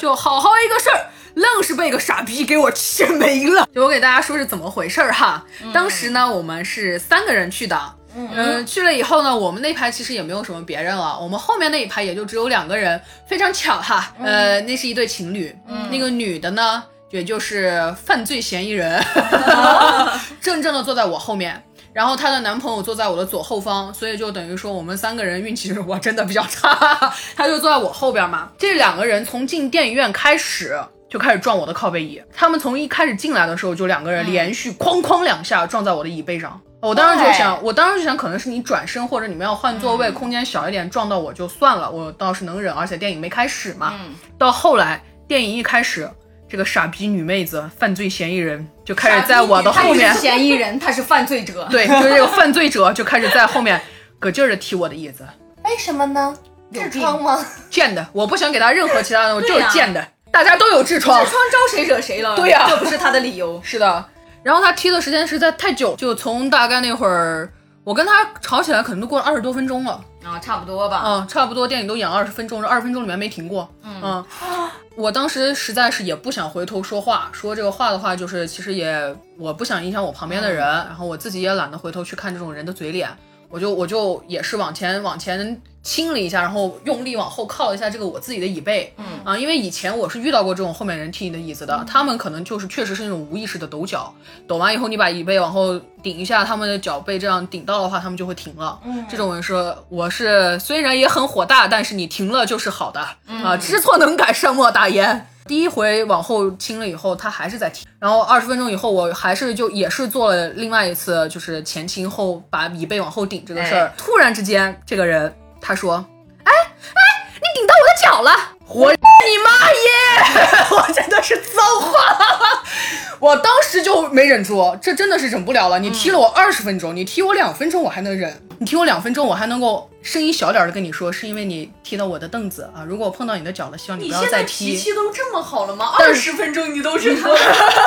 就好好一个事儿，愣是被个傻逼给我气没了。就我给大家说是怎么回事儿哈，当时呢我们是三个人去的。嗯，去了以后呢，我们那排其实也没有什么别人了，我们后面那一排也就只有两个人，非常巧哈，呃，那是一对情侣，那个女的呢，也就是犯罪嫌疑人，正正的坐在我后面，然后她的男朋友坐在我的左后方，所以就等于说我们三个人运气我真的比较差，他就坐在我后边嘛。这两个人从进电影院开始就开始撞我的靠背椅，他们从一开始进来的时候就两个人连续哐哐两下撞在我的椅背上。我当时就想，我当时就想，可能是你转身或者你们要换座位，空间小一点撞到我就算了，我倒是能忍。而且电影没开始嘛，到后来电影一开始，这个傻逼女妹子犯罪嫌疑人就开始在我的后面，嫌疑人他是犯罪者，对，就是这个犯罪者就开始在后面搁劲儿的踢我的椅子。为什么呢？痔疮吗？贱的，我不想给他任何其他的，我就是贱的，大家都有痔疮，痔疮招谁惹谁了？对呀，这不是他的理由。是的。然后他踢的时间实在太久，就从大概那会儿，我跟他吵起来，可能都过了二十多分钟了。啊，差不多吧，嗯，差不多，电影都演了二十分钟，这二十分钟里面没停过，嗯，我当时实在是也不想回头说话，说这个话的话，就是其实也我不想影响我旁边的人，然后我自己也懒得回头去看这种人的嘴脸，我就我就也是往前往前。亲了一下，然后用力往后靠了一下这个我自己的椅背。嗯啊，因为以前我是遇到过这种后面人踢你的椅子的，他们可能就是确实是那种无意识的抖脚，抖完以后你把椅背往后顶一下，他们的脚背这样顶到的话，他们就会停了。嗯，这种人是我是虽然也很火大，但是你停了就是好的啊，知错能改，善莫大焉。第一回往后清了以后，他还是在踢。然后二十分钟以后，我还是就也是做了另外一次，就是前倾后把椅背往后顶这个事儿。突然之间，这个人他说：“哎哎，你顶到我的脚了！”我你妈耶！我真的是脏话，我当时就没忍住，这真的是忍不了了。你踢了我二十分钟，你踢我两分钟我还能忍，你踢我两分钟我还能够。声音小点的跟你说，是因为你踢到我的凳子啊！如果我碰到你的脚了，希望你不要再踢。脾气都这么好了吗？二十分钟你都忍 了，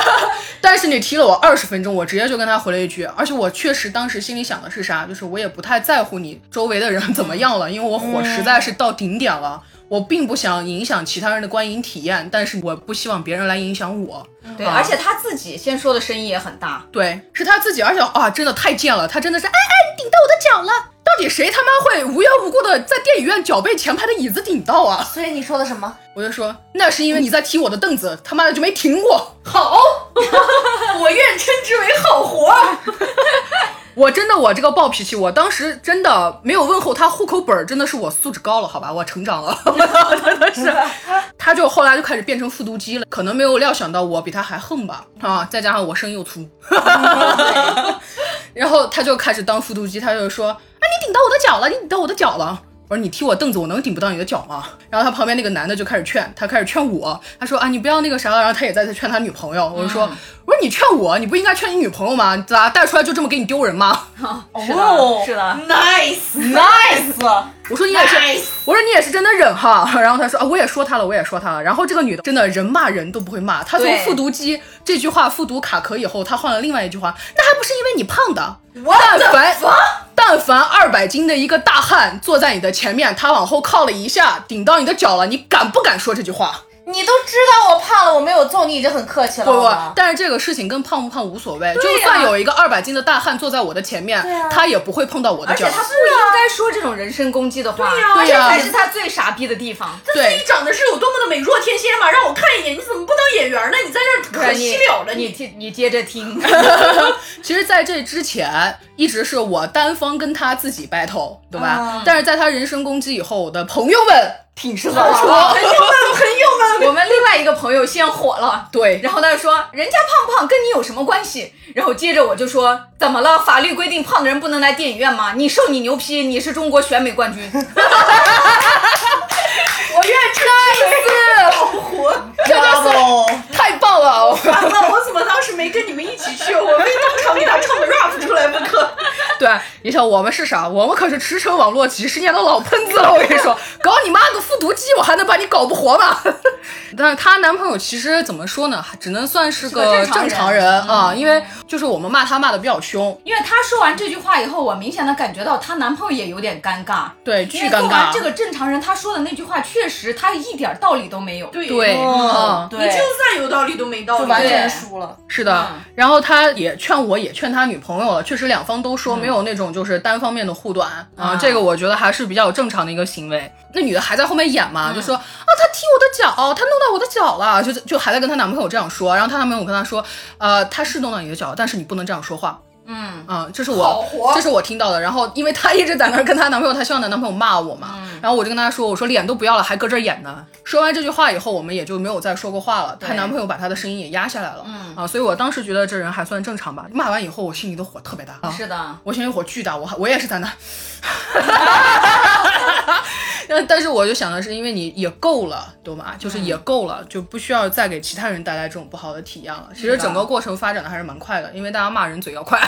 但是你踢了我二十分钟，我直接就跟他回了一句，而且我确实当时心里想的是啥，就是我也不太在乎你周围的人怎么样了，因为我火实在是到顶点了，我并不想影响其他人的观影体验，但是我不希望别人来影响我。对，而且他自己先说的声音也很大，对，是他自己，而且啊，真的太贱了，他真的是，哎哎，你顶到我的脚了。到底谁他妈会无缘无故的在电影院脚被前排的椅子顶到啊？所以你说的什么？我就说那是因为你在踢我的凳子，他妈的就没停过。好，我愿称之为好活。我真的，我这个暴脾气，我当时真的没有问候他户口本儿，真的是我素质高了，好吧，我成长了，真的是。他就后来就开始变成复读机了，可能没有料想到我比他还横吧，啊，再加上我声又粗，然后他就开始当复读机，他就说，啊，你顶到我的脚了，你顶到我的脚了。我说你踢我凳子，我能顶不到你的脚吗？然后他旁边那个男的就开始劝，他开始劝我，他说啊，你不要那个啥了。然后他也在劝他女朋友。我就说，我说你劝我，你不应该劝你女朋友吗？咋带出来就这么给你丢人吗？是的，是的，nice nice。我说你也是，我说你也是真的忍哈。然后他说啊，我也说他了，我也说他了。然后这个女的真的人骂人都不会骂，她从复读机这句话复读卡壳以后，她换了另外一句话，那还不是因为你胖的？但凡但凡二百斤的一个大汉坐在你的前面，他往后靠了一下，顶到你的脚了，你敢不敢说这句话？你都知道我胖了，我没有揍你已经很客气了。不不，但是这个事情跟胖不胖无所谓，就算有一个二百斤的大汉坐在我的前面，他也不会碰到我的脚。而且他不应该说这种人身攻击的话。对呀，这才是他最傻逼的地方。他自己长得是有多么的美若天仙嘛？让我看一眼，你怎么不当演员呢？你在这可惜了了。你听，你接着听。其实，在这之前，一直是我单方跟他自己 battle，对吧？但是在他人身攻击以后，我的朋友们。挺身而出，朋友们，朋友们，我们另外一个朋友先火了，对，然后他就说，人家胖不胖跟你有什么关系？然后接着我就说，怎么了？法律规定胖的人不能来电影院吗？你瘦你牛批，你是中国选美冠军。我愿吃屈，我不活，真的是太棒了！完了，我怎么当时没跟你们一起去？我非当场给他唱个 rap 出来不可。对，你想我们是啥？我们可是驰骋网络几十年的老喷子了。我跟你说，搞你妈个复读机，我还能把你搞不活吗？但是她男朋友其实怎么说呢？只能算是个正常人啊，因为就是我们骂他骂的比较凶。因为她说完这句话以后，我明显的感觉到她男朋友也有点尴尬。对，巨尴尬。这个正常人他说的那句话，确实他一点道理都没有。对，对，你就算有道理都没道理，就完全输了。是的，然后他也劝我，也劝他女朋友了。确实两方都说没有那种就是单方面的护短啊，这个我觉得还是比较正常的一个行为。那女的还在后面演嘛，就说啊，他踢我的脚，他弄到我的脚了，就就还在跟她男朋友这样说。然后她男朋友跟她说，呃，他是弄到你的脚，但是你不能这样说话。嗯啊，这是我这是我听到的。然后因为她一直在那儿跟她男朋友，她希望她男朋友骂我嘛。然后我就跟她说，我说脸都不要了，还搁这演呢。说完这句话以后，我们也就没有再说过话了。她男朋友把她的声音也压下来了。嗯啊，所以我当时觉得这人还算正常吧。骂完以后，我心里的火特别大。是的，我心里火巨大。我我也是在那。但但是我就想的是，因为你也够了，懂吗？就是也够了，就不需要再给其他人带来这种不好的体验了。其实整个过程发展的还是蛮快的，因为大家骂人嘴要快，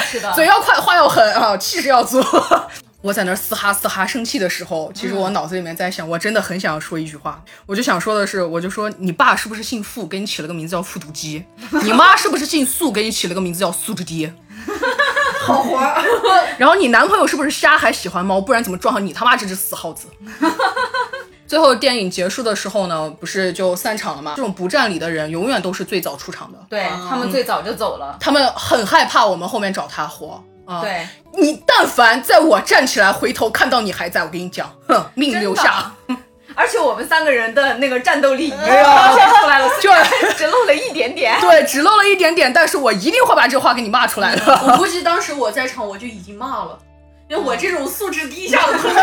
是的，嘴要快，话要狠啊，气势要足。我在那嘶哈嘶哈生气的时候，其实我脑子里面在想，我真的很想要说一句话，我就想说的是，我就说你爸是不是姓傅，给你起了个名字叫复读机？你妈是不是姓素，给你起了个名字叫素质低？好活。然后你男朋友是不是瞎还喜欢猫？不然怎么撞上你他妈这只死耗子？最后电影结束的时候呢，不是就散场了吗？这种不占理的人永远都是最早出场的，对他们最早就走了，他们很害怕我们后面找他活。啊。对，你但凡在我站起来回头看到你还在，我跟你讲，哼，命留下。而且我们三个人的那个战斗力已经表现出来了，就只露了一点点。对，只露了一点点，但是我一定会把这话给你骂出来的。我估计当时我在场，我就已经骂了。因为我这种素质低下的朋友，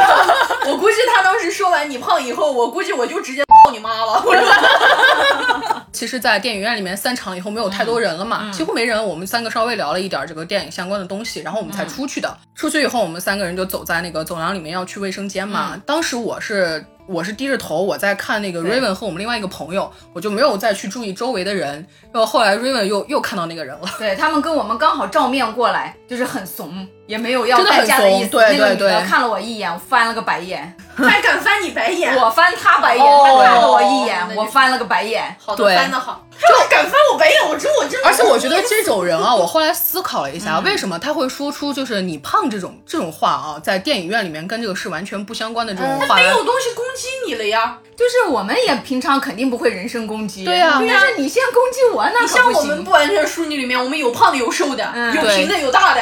我估计他当时说完你胖以后，我估计我就直接抱你妈了。其实，在电影院里面散场以后没有太多人了嘛，几乎没人。我们三个稍微聊了一点这个电影相关的东西，然后我们才出去的。出去以后，我们三个人就走在那个走廊里面要去卫生间嘛。当时我是。我是低着头，我在看那个 Raven 和我们另外一个朋友，我就没有再去注意周围的人。然后后来 Raven 又又看到那个人了，对他们跟我们刚好照面过来，就是很怂，也没有要代驾的意思。对对对，看了我一眼，我翻了个白眼，还敢翻你白眼？我翻他白眼，他看了我一眼，我翻了个白眼。好的，翻的好。就敢翻我白眼，我真我真。而且我觉得这种人啊，我后来思考了一下，为什么他会说出就是你胖这种这种话啊，在电影院里面跟这个是完全不相关的这种话。没有东西攻击你了呀。就是我们也平常肯定不会人身攻击，对呀。但是你先攻击我，那你像我们不完全淑女里面，我们有胖的，有瘦的，有平的，有大的。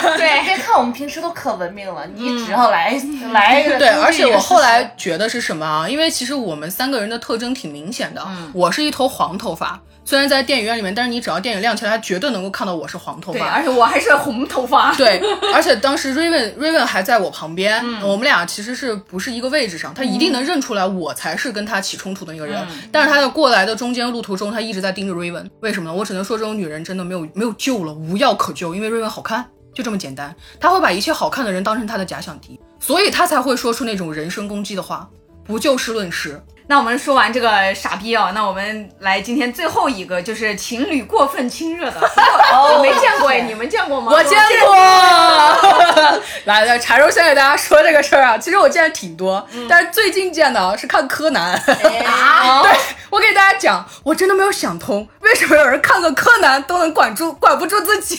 对，别看我们平时都可文明了，你只要来来。对，而且我后来觉得是什么啊？因为其实我们三个人的特征挺明显的，我是一头黄头发。虽然在电影院里面，但是你只要电影亮起来，他绝对能够看到我是黄头发，而且我还是红头发。对，而且当时 Raven Raven 还在我旁边，我们俩其实是不是一个位置上，他一定能认出来我才是跟他起冲突的那个人。但是他在过来的中间路途中，他一直在盯着 Raven，为什么呢？我只能说这种女人真的没有没有救了，无药可救，因为 Raven 好看，就这么简单。他会把一切好看的人当成他的假想敌，所以他才会说出那种人身攻击的话，不就事论事。那我们说完这个傻逼啊，那我们来今天最后一个，就是情侣过分亲热的，我没见过哎，你们见过吗？我见过。来来，柴肉先给大家说这个事儿啊，其实我见的挺多，但是最近见的是看柯南。啊，对我给大家讲，我真的没有想通，为什么有人看个柯南都能管住管不住自己？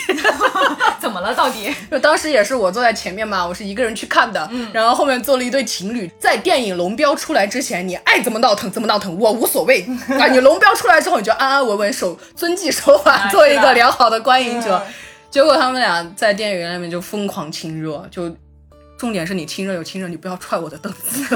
怎么了？到底？就当时也是我坐在前面嘛，我是一个人去看的，然后后面坐了一对情侣，在电影龙标出来之前，你爱怎么。闹腾怎么闹腾，我无所谓。啊，你龙标出来之后，你就安安稳稳守遵纪守法，做一个良好的观影者。结果他们俩在电影院里面就疯狂亲热，就。重点是你亲热有亲热，你不要踹我的凳子。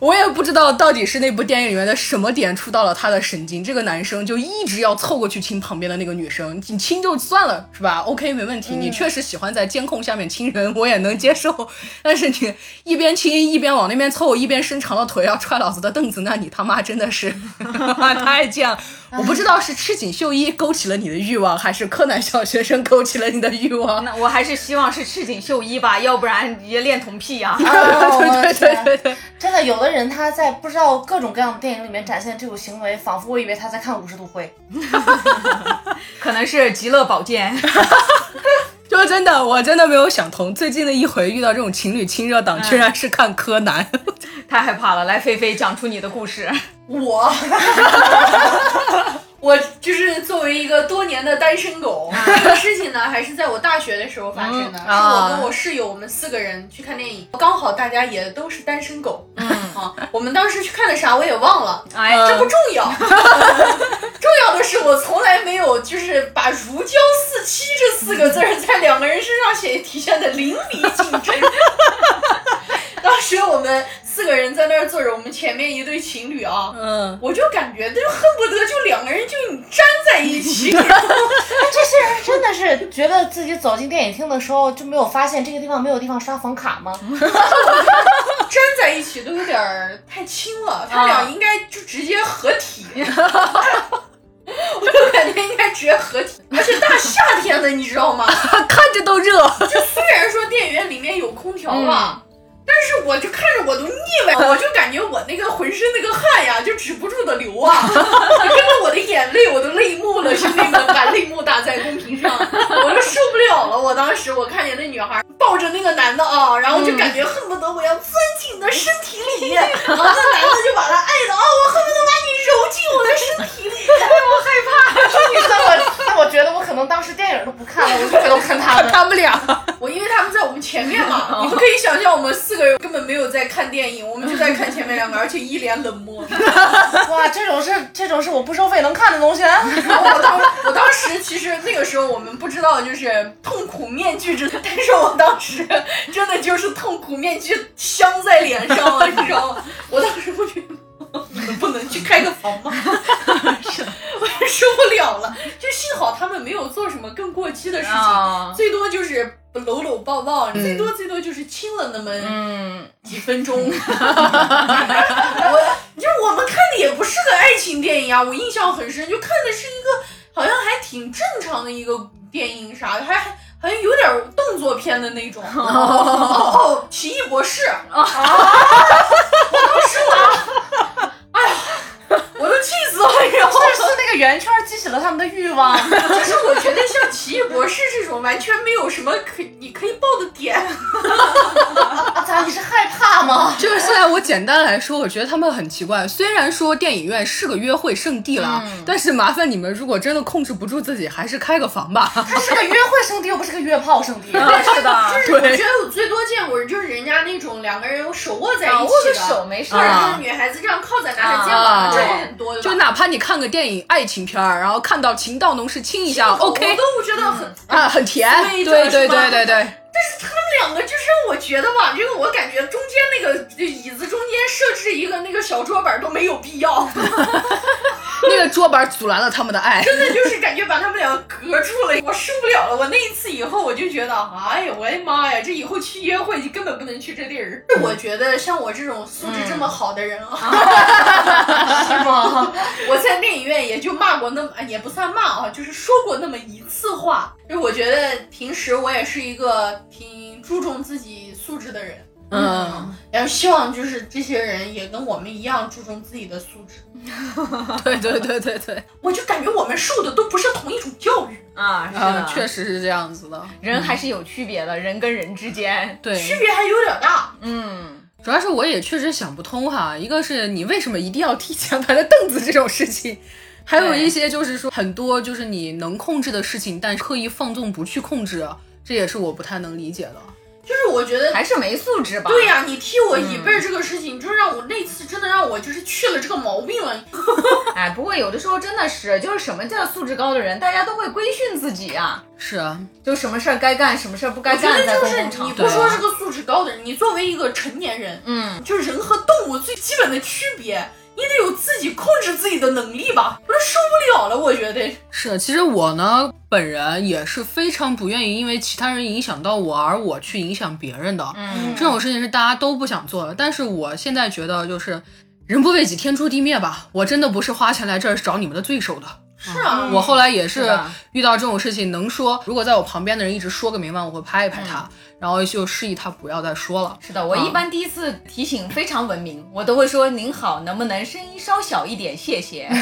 我也不知道到底是那部电影里面的什么点触到了他的神经，这个男生就一直要凑过去亲旁边的那个女生。你亲就算了，是吧？OK，没问题。你确实喜欢在监控下面亲人，我也能接受。但是你一边亲一边往那边凑，一边伸长了腿要踹老子的凳子，那你他妈真的是 太贱了。我不知道是赤井秀一勾起了你的欲望，还是柯南小学生勾起了你的欲望。那我还是希望是赤井。秀一吧，要不然也恋童癖呀！对对对对，真的，有的人他在不知道各种各样的电影里面展现这种行为，仿佛我以为他在看五十度灰，可能是极乐宝剑。就真的，我真的没有想通，最近的一回遇到这种情侣亲热档，居然是看柯南，太害怕了。来，菲菲讲出你的故事。我。我就是作为一个多年的单身狗，这个事情呢，还是在我大学的时候发生的。是我跟我室友，我们四个人去看电影，刚好大家也都是单身狗。嗯啊，我们当时去看的啥我也忘了，哎，这不重要。重要的是我从来没有就是把“如胶似漆”这四个字在两个人身上写体现的淋漓尽致。当时我们。四个人在那儿坐着，我们前面一对情侣啊，嗯，我就感觉就恨不得就两个人就粘在一起。这些人真的是觉得自己走进电影厅的时候就没有发现这个地方没有地方刷房卡吗？粘在一起都有点太轻了，他俩应该就直接合体。我就感觉应该直接合体，而且大夏天的，你知道吗？看着都热。我就感觉我那个浑身那个汗呀，就止不住的流啊，跟着我的眼泪我都泪目了，兄弟们，把泪目打在公屏上，我就受不了了。我当时我看见那女孩抱着那个男的啊，然后就感觉恨不得我要钻进你的身体里，然后那男的就把他爱的啊，我恨不得把你揉进我的身体里，我害怕。那我那我觉得我可能当时电影都不看了，我就回头看他们，他们俩，我因为他们在我们前。面嘛，你们可以想象我们四个人根本没有在看电影，我们就在看前面两个，而且一脸冷漠。哇，这种是这种是我不收费能看的东西。我当我当时其实那个时候我们不知道就是痛苦面具之，但是我当时真的就是痛苦面具镶在脸上了，你知道吗？我当时不觉得。你们不能去开个房吗？我也受不了了。就幸好他们没有做什么更过激的事情，最多就是搂搂抱抱，最多最多就是亲了那么几分钟。我，就我们看的也不是个爱情电影啊，我印象很深，就看的是一个好像还挺正常的一个电影啥的，还还好像有点动作片的那种。哦，奇异博士 啊！我当时我。哎呀，我都气死 了！然后是那个圆圈激起了他们的欲望。就是我觉得像奇异博士这种完全没有什么可你可以爆的点。咋？你是害怕吗？就是现在我简单来说，我觉得他们很奇怪。虽然说电影院是个约会圣地了，但是麻烦你们，如果真的控制不住自己，还是开个房吧。它是个约会圣地，又不是个约炮圣地。是的，就是我觉得我最多见过就是人家那种两个人手握在一起的，手没事，或者是女孩子这样靠在男孩肩膀上，这很多。就哪怕你看个电影爱情片儿，然后看到情到浓时亲一下，OK，我都觉得很啊很甜，对对对对对。但是他们两个就是让我觉得吧，这个我感觉中间那个椅子中间设置一个那个小桌板都没有必要，那个桌板阻拦了他们的爱，真的就是感觉把他们俩隔住了，我受不了了。我那一次以后我就觉得，哎呀，我的妈呀，这以后去约会就根本不能去这地儿。我觉得像我这种素质这么好的人啊，是吗？我在电影院也就骂过那么，也不算骂啊，就是说过那么一次话。就我觉得平时我也是一个。挺注重自己素质的人，嗯，然后希望就是这些人也跟我们一样注重自己的素质。对对对对对，我就感觉我们受的都不是同一种教育。啊，是的，确实是这样子的。人还是有区别的，人跟人之间，对，区别还有点大。嗯，主要是我也确实想不通哈，一个是你为什么一定要踢前排的凳子这种事情，还有一些就是说很多就是你能控制的事情，但刻意放纵不去控制。这也是我不太能理解的，就是我觉得还是没素质吧。对呀，你踢我椅背这个事情，就是让我那次真的让我就是去了这个毛病了。哎，不过有的时候真的是，就是什么叫素质高的人，大家都会规训自己呀。是啊，就什么事儿该干，什么事儿不该干。在就是你不说是个素质高的人，你作为一个成年人，嗯，就是人和动物最基本的区别。你得有自己控制自己的能力吧，我都受不了了。我觉得是，其实我呢，本人也是非常不愿意因为其他人影响到我而我去影响别人的。嗯，这种事情是大家都不想做的。但是我现在觉得，就是人不为己，天诛地灭吧。我真的不是花钱来这儿找你们的罪受的。是啊，我后来也是遇到这种事情，能说，如果在我旁边的人一直说个明白，我会拍一拍他。然后就示意他不要再说了。是的，我一般第一次提醒非常文明，我都会说您好，能不能声音稍小一点，谢谢。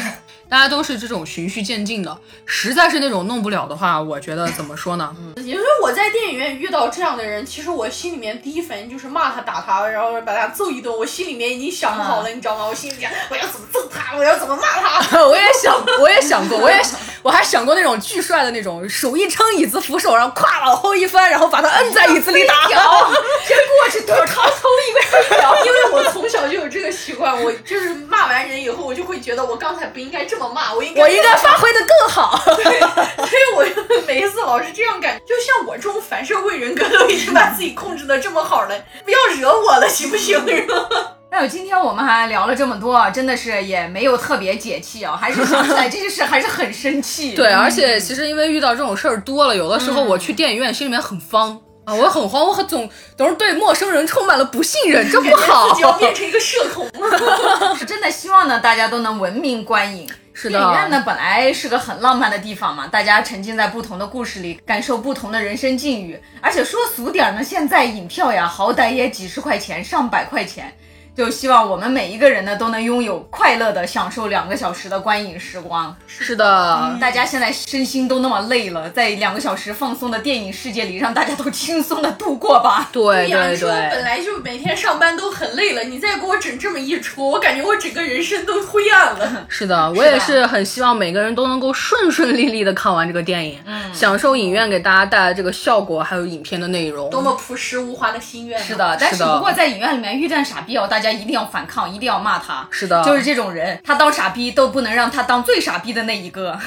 大家都是这种循序渐进的，实在是那种弄不了的话，我觉得怎么说呢？嗯，也就是我在电影院遇到这样的人，其实我心里面第一反应就是骂他、打他，然后把他揍一顿。我心里面已经想好了，你知道吗？我心里面我要怎么揍他，我要怎么骂他。我也想，我也想过，我也想，我还想过那种巨帅的那种，手一撑椅子扶手，然后咵往后一翻，然后把他摁在椅子里打。先过去，头朝头一边摇。因为我从小就有这个习惯，我就是骂完人以后，我就会觉得我刚才不应该这么骂，我应该我应该发挥的更好。对，所以我每一次老是这样感，就像我这种反社会人格都已经把自己控制的这么好了，不要惹我了，行不行？那有今天我们还聊了这么多，真的是也没有特别解气啊，还是想起来这些事还是很生气。对，而且其实因为遇到这种事儿多了，有的时候我去电影院心里面很慌。啊，我很慌，我很总总是对陌生人充满了不信任，这不好。自己要变成一个社恐了。是真的希望呢，大家都能文明观影。是的。电影院呢，本来是个很浪漫的地方嘛，大家沉浸在不同的故事里，感受不同的人生境遇。而且说俗点呢，现在影票呀，好歹也几十块钱、上百块钱，就希望我们每一个人呢都能拥有快乐的享受两个小时的观影时光。是的，大家现在身心都那么累了，在两个小时放松的电影世界里，让大家都轻松的度过吧。对对对，本来就每天上班都很累了，你再给我整这么一出，我感觉我整个人生都灰暗了。是的，我也是很希望每个人都能够顺顺利利的看完这个电影，嗯，享受影院给大家带来这个效果，还有影片的内容。多么朴实无华的心愿。是的，但是不过在影院里面遇见傻逼哦，大家一定要反抗，一定要骂他。是的，就是这种人，他当傻逼都不能让他当最傻逼的那一个。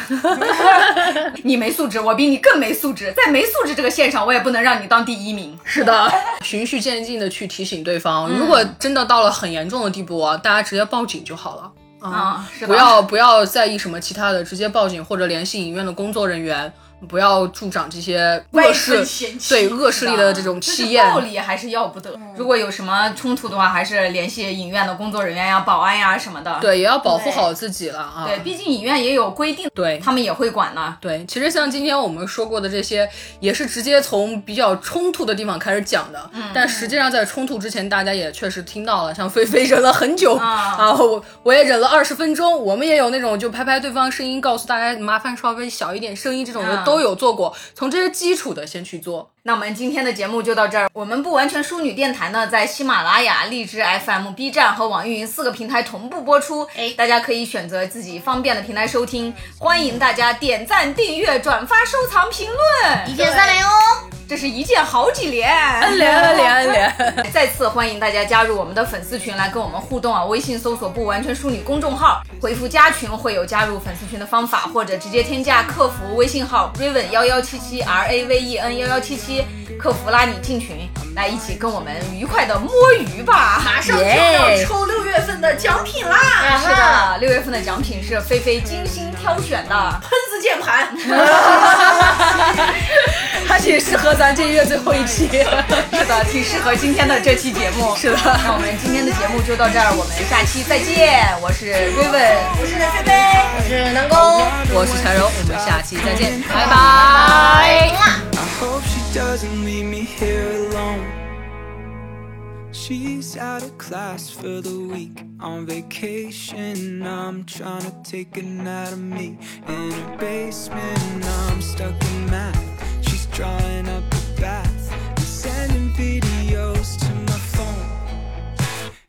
你没素质，我比你更没素质，在没素质这个线上，我也不能让你当第一名。是的，循序渐进的去提醒对方，如果真的到了很严重的地步，大家直接报警就好了啊，不要不要在意什么其他的，直接报警或者联系影院的工作人员。不要助长这些恶势，对恶势力的这种气焰，暴力还是要不得。如果有什么冲突的话，还是联系影院的工作人员呀、保安呀什么的。对，也要保护好自己了啊。对，毕竟影院也有规定，对他们也会管的。对，其实像今天我们说过的这些，也是直接从比较冲突的地方开始讲的。嗯。但实际上在冲突之前，大家也确实听到了，像菲菲忍了很久 啊，我我也忍了二十分钟。我们也有那种就拍拍对方声音，告诉大家麻烦稍微小一点声音这种的都有做过。从这些基础的先去做。那我们今天的节目就到这儿。我们不完全淑女电台呢，在喜马拉雅、荔枝 FM、B 站和网易云四个平台同步播出。哎，大家可以选择自己方便的平台收听。欢迎大家点赞、订阅、转发、收藏、评论，一键三连哦！这是一键好几连，连连连！再次欢迎大家加入我们的粉丝群来跟我们互动啊！微信搜索“不完全淑女”公众号，回复加群会有加入粉丝群的方法，或者直接添加客服微信号 raven 幺幺七七 r a v e n 幺幺七七。客服拉你进群，来一起跟我们愉快的摸鱼吧！马上就要抽六月份的奖品啦！是的，六月份的奖品是菲菲精心挑选的喷子键盘，它挺适合咱这月最后一期，是的，挺适合今天的这期节目。是的，那我们今天的节目就到这儿，我们下期再见。我是瑞文，我是菲菲，我是南宫，我是陈柔，我们下期再见，拜拜。Doesn't leave me here alone. She's out of class for the week on vacation. I'm trying to take a night of me in her basement. I'm stuck in math. She's drawing up a bath and sending videos to my phone.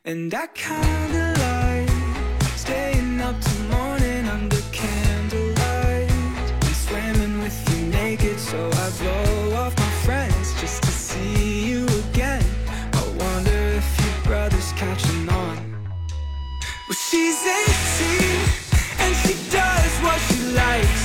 And I kinda like staying up till morning under candlelight and swimming with you naked, so I blow she's 18 and she does what she likes.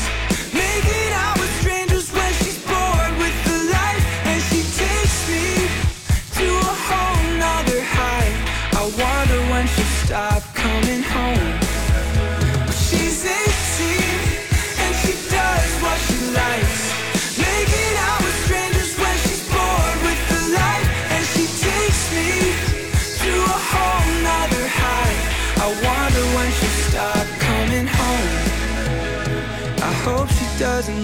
Doesn't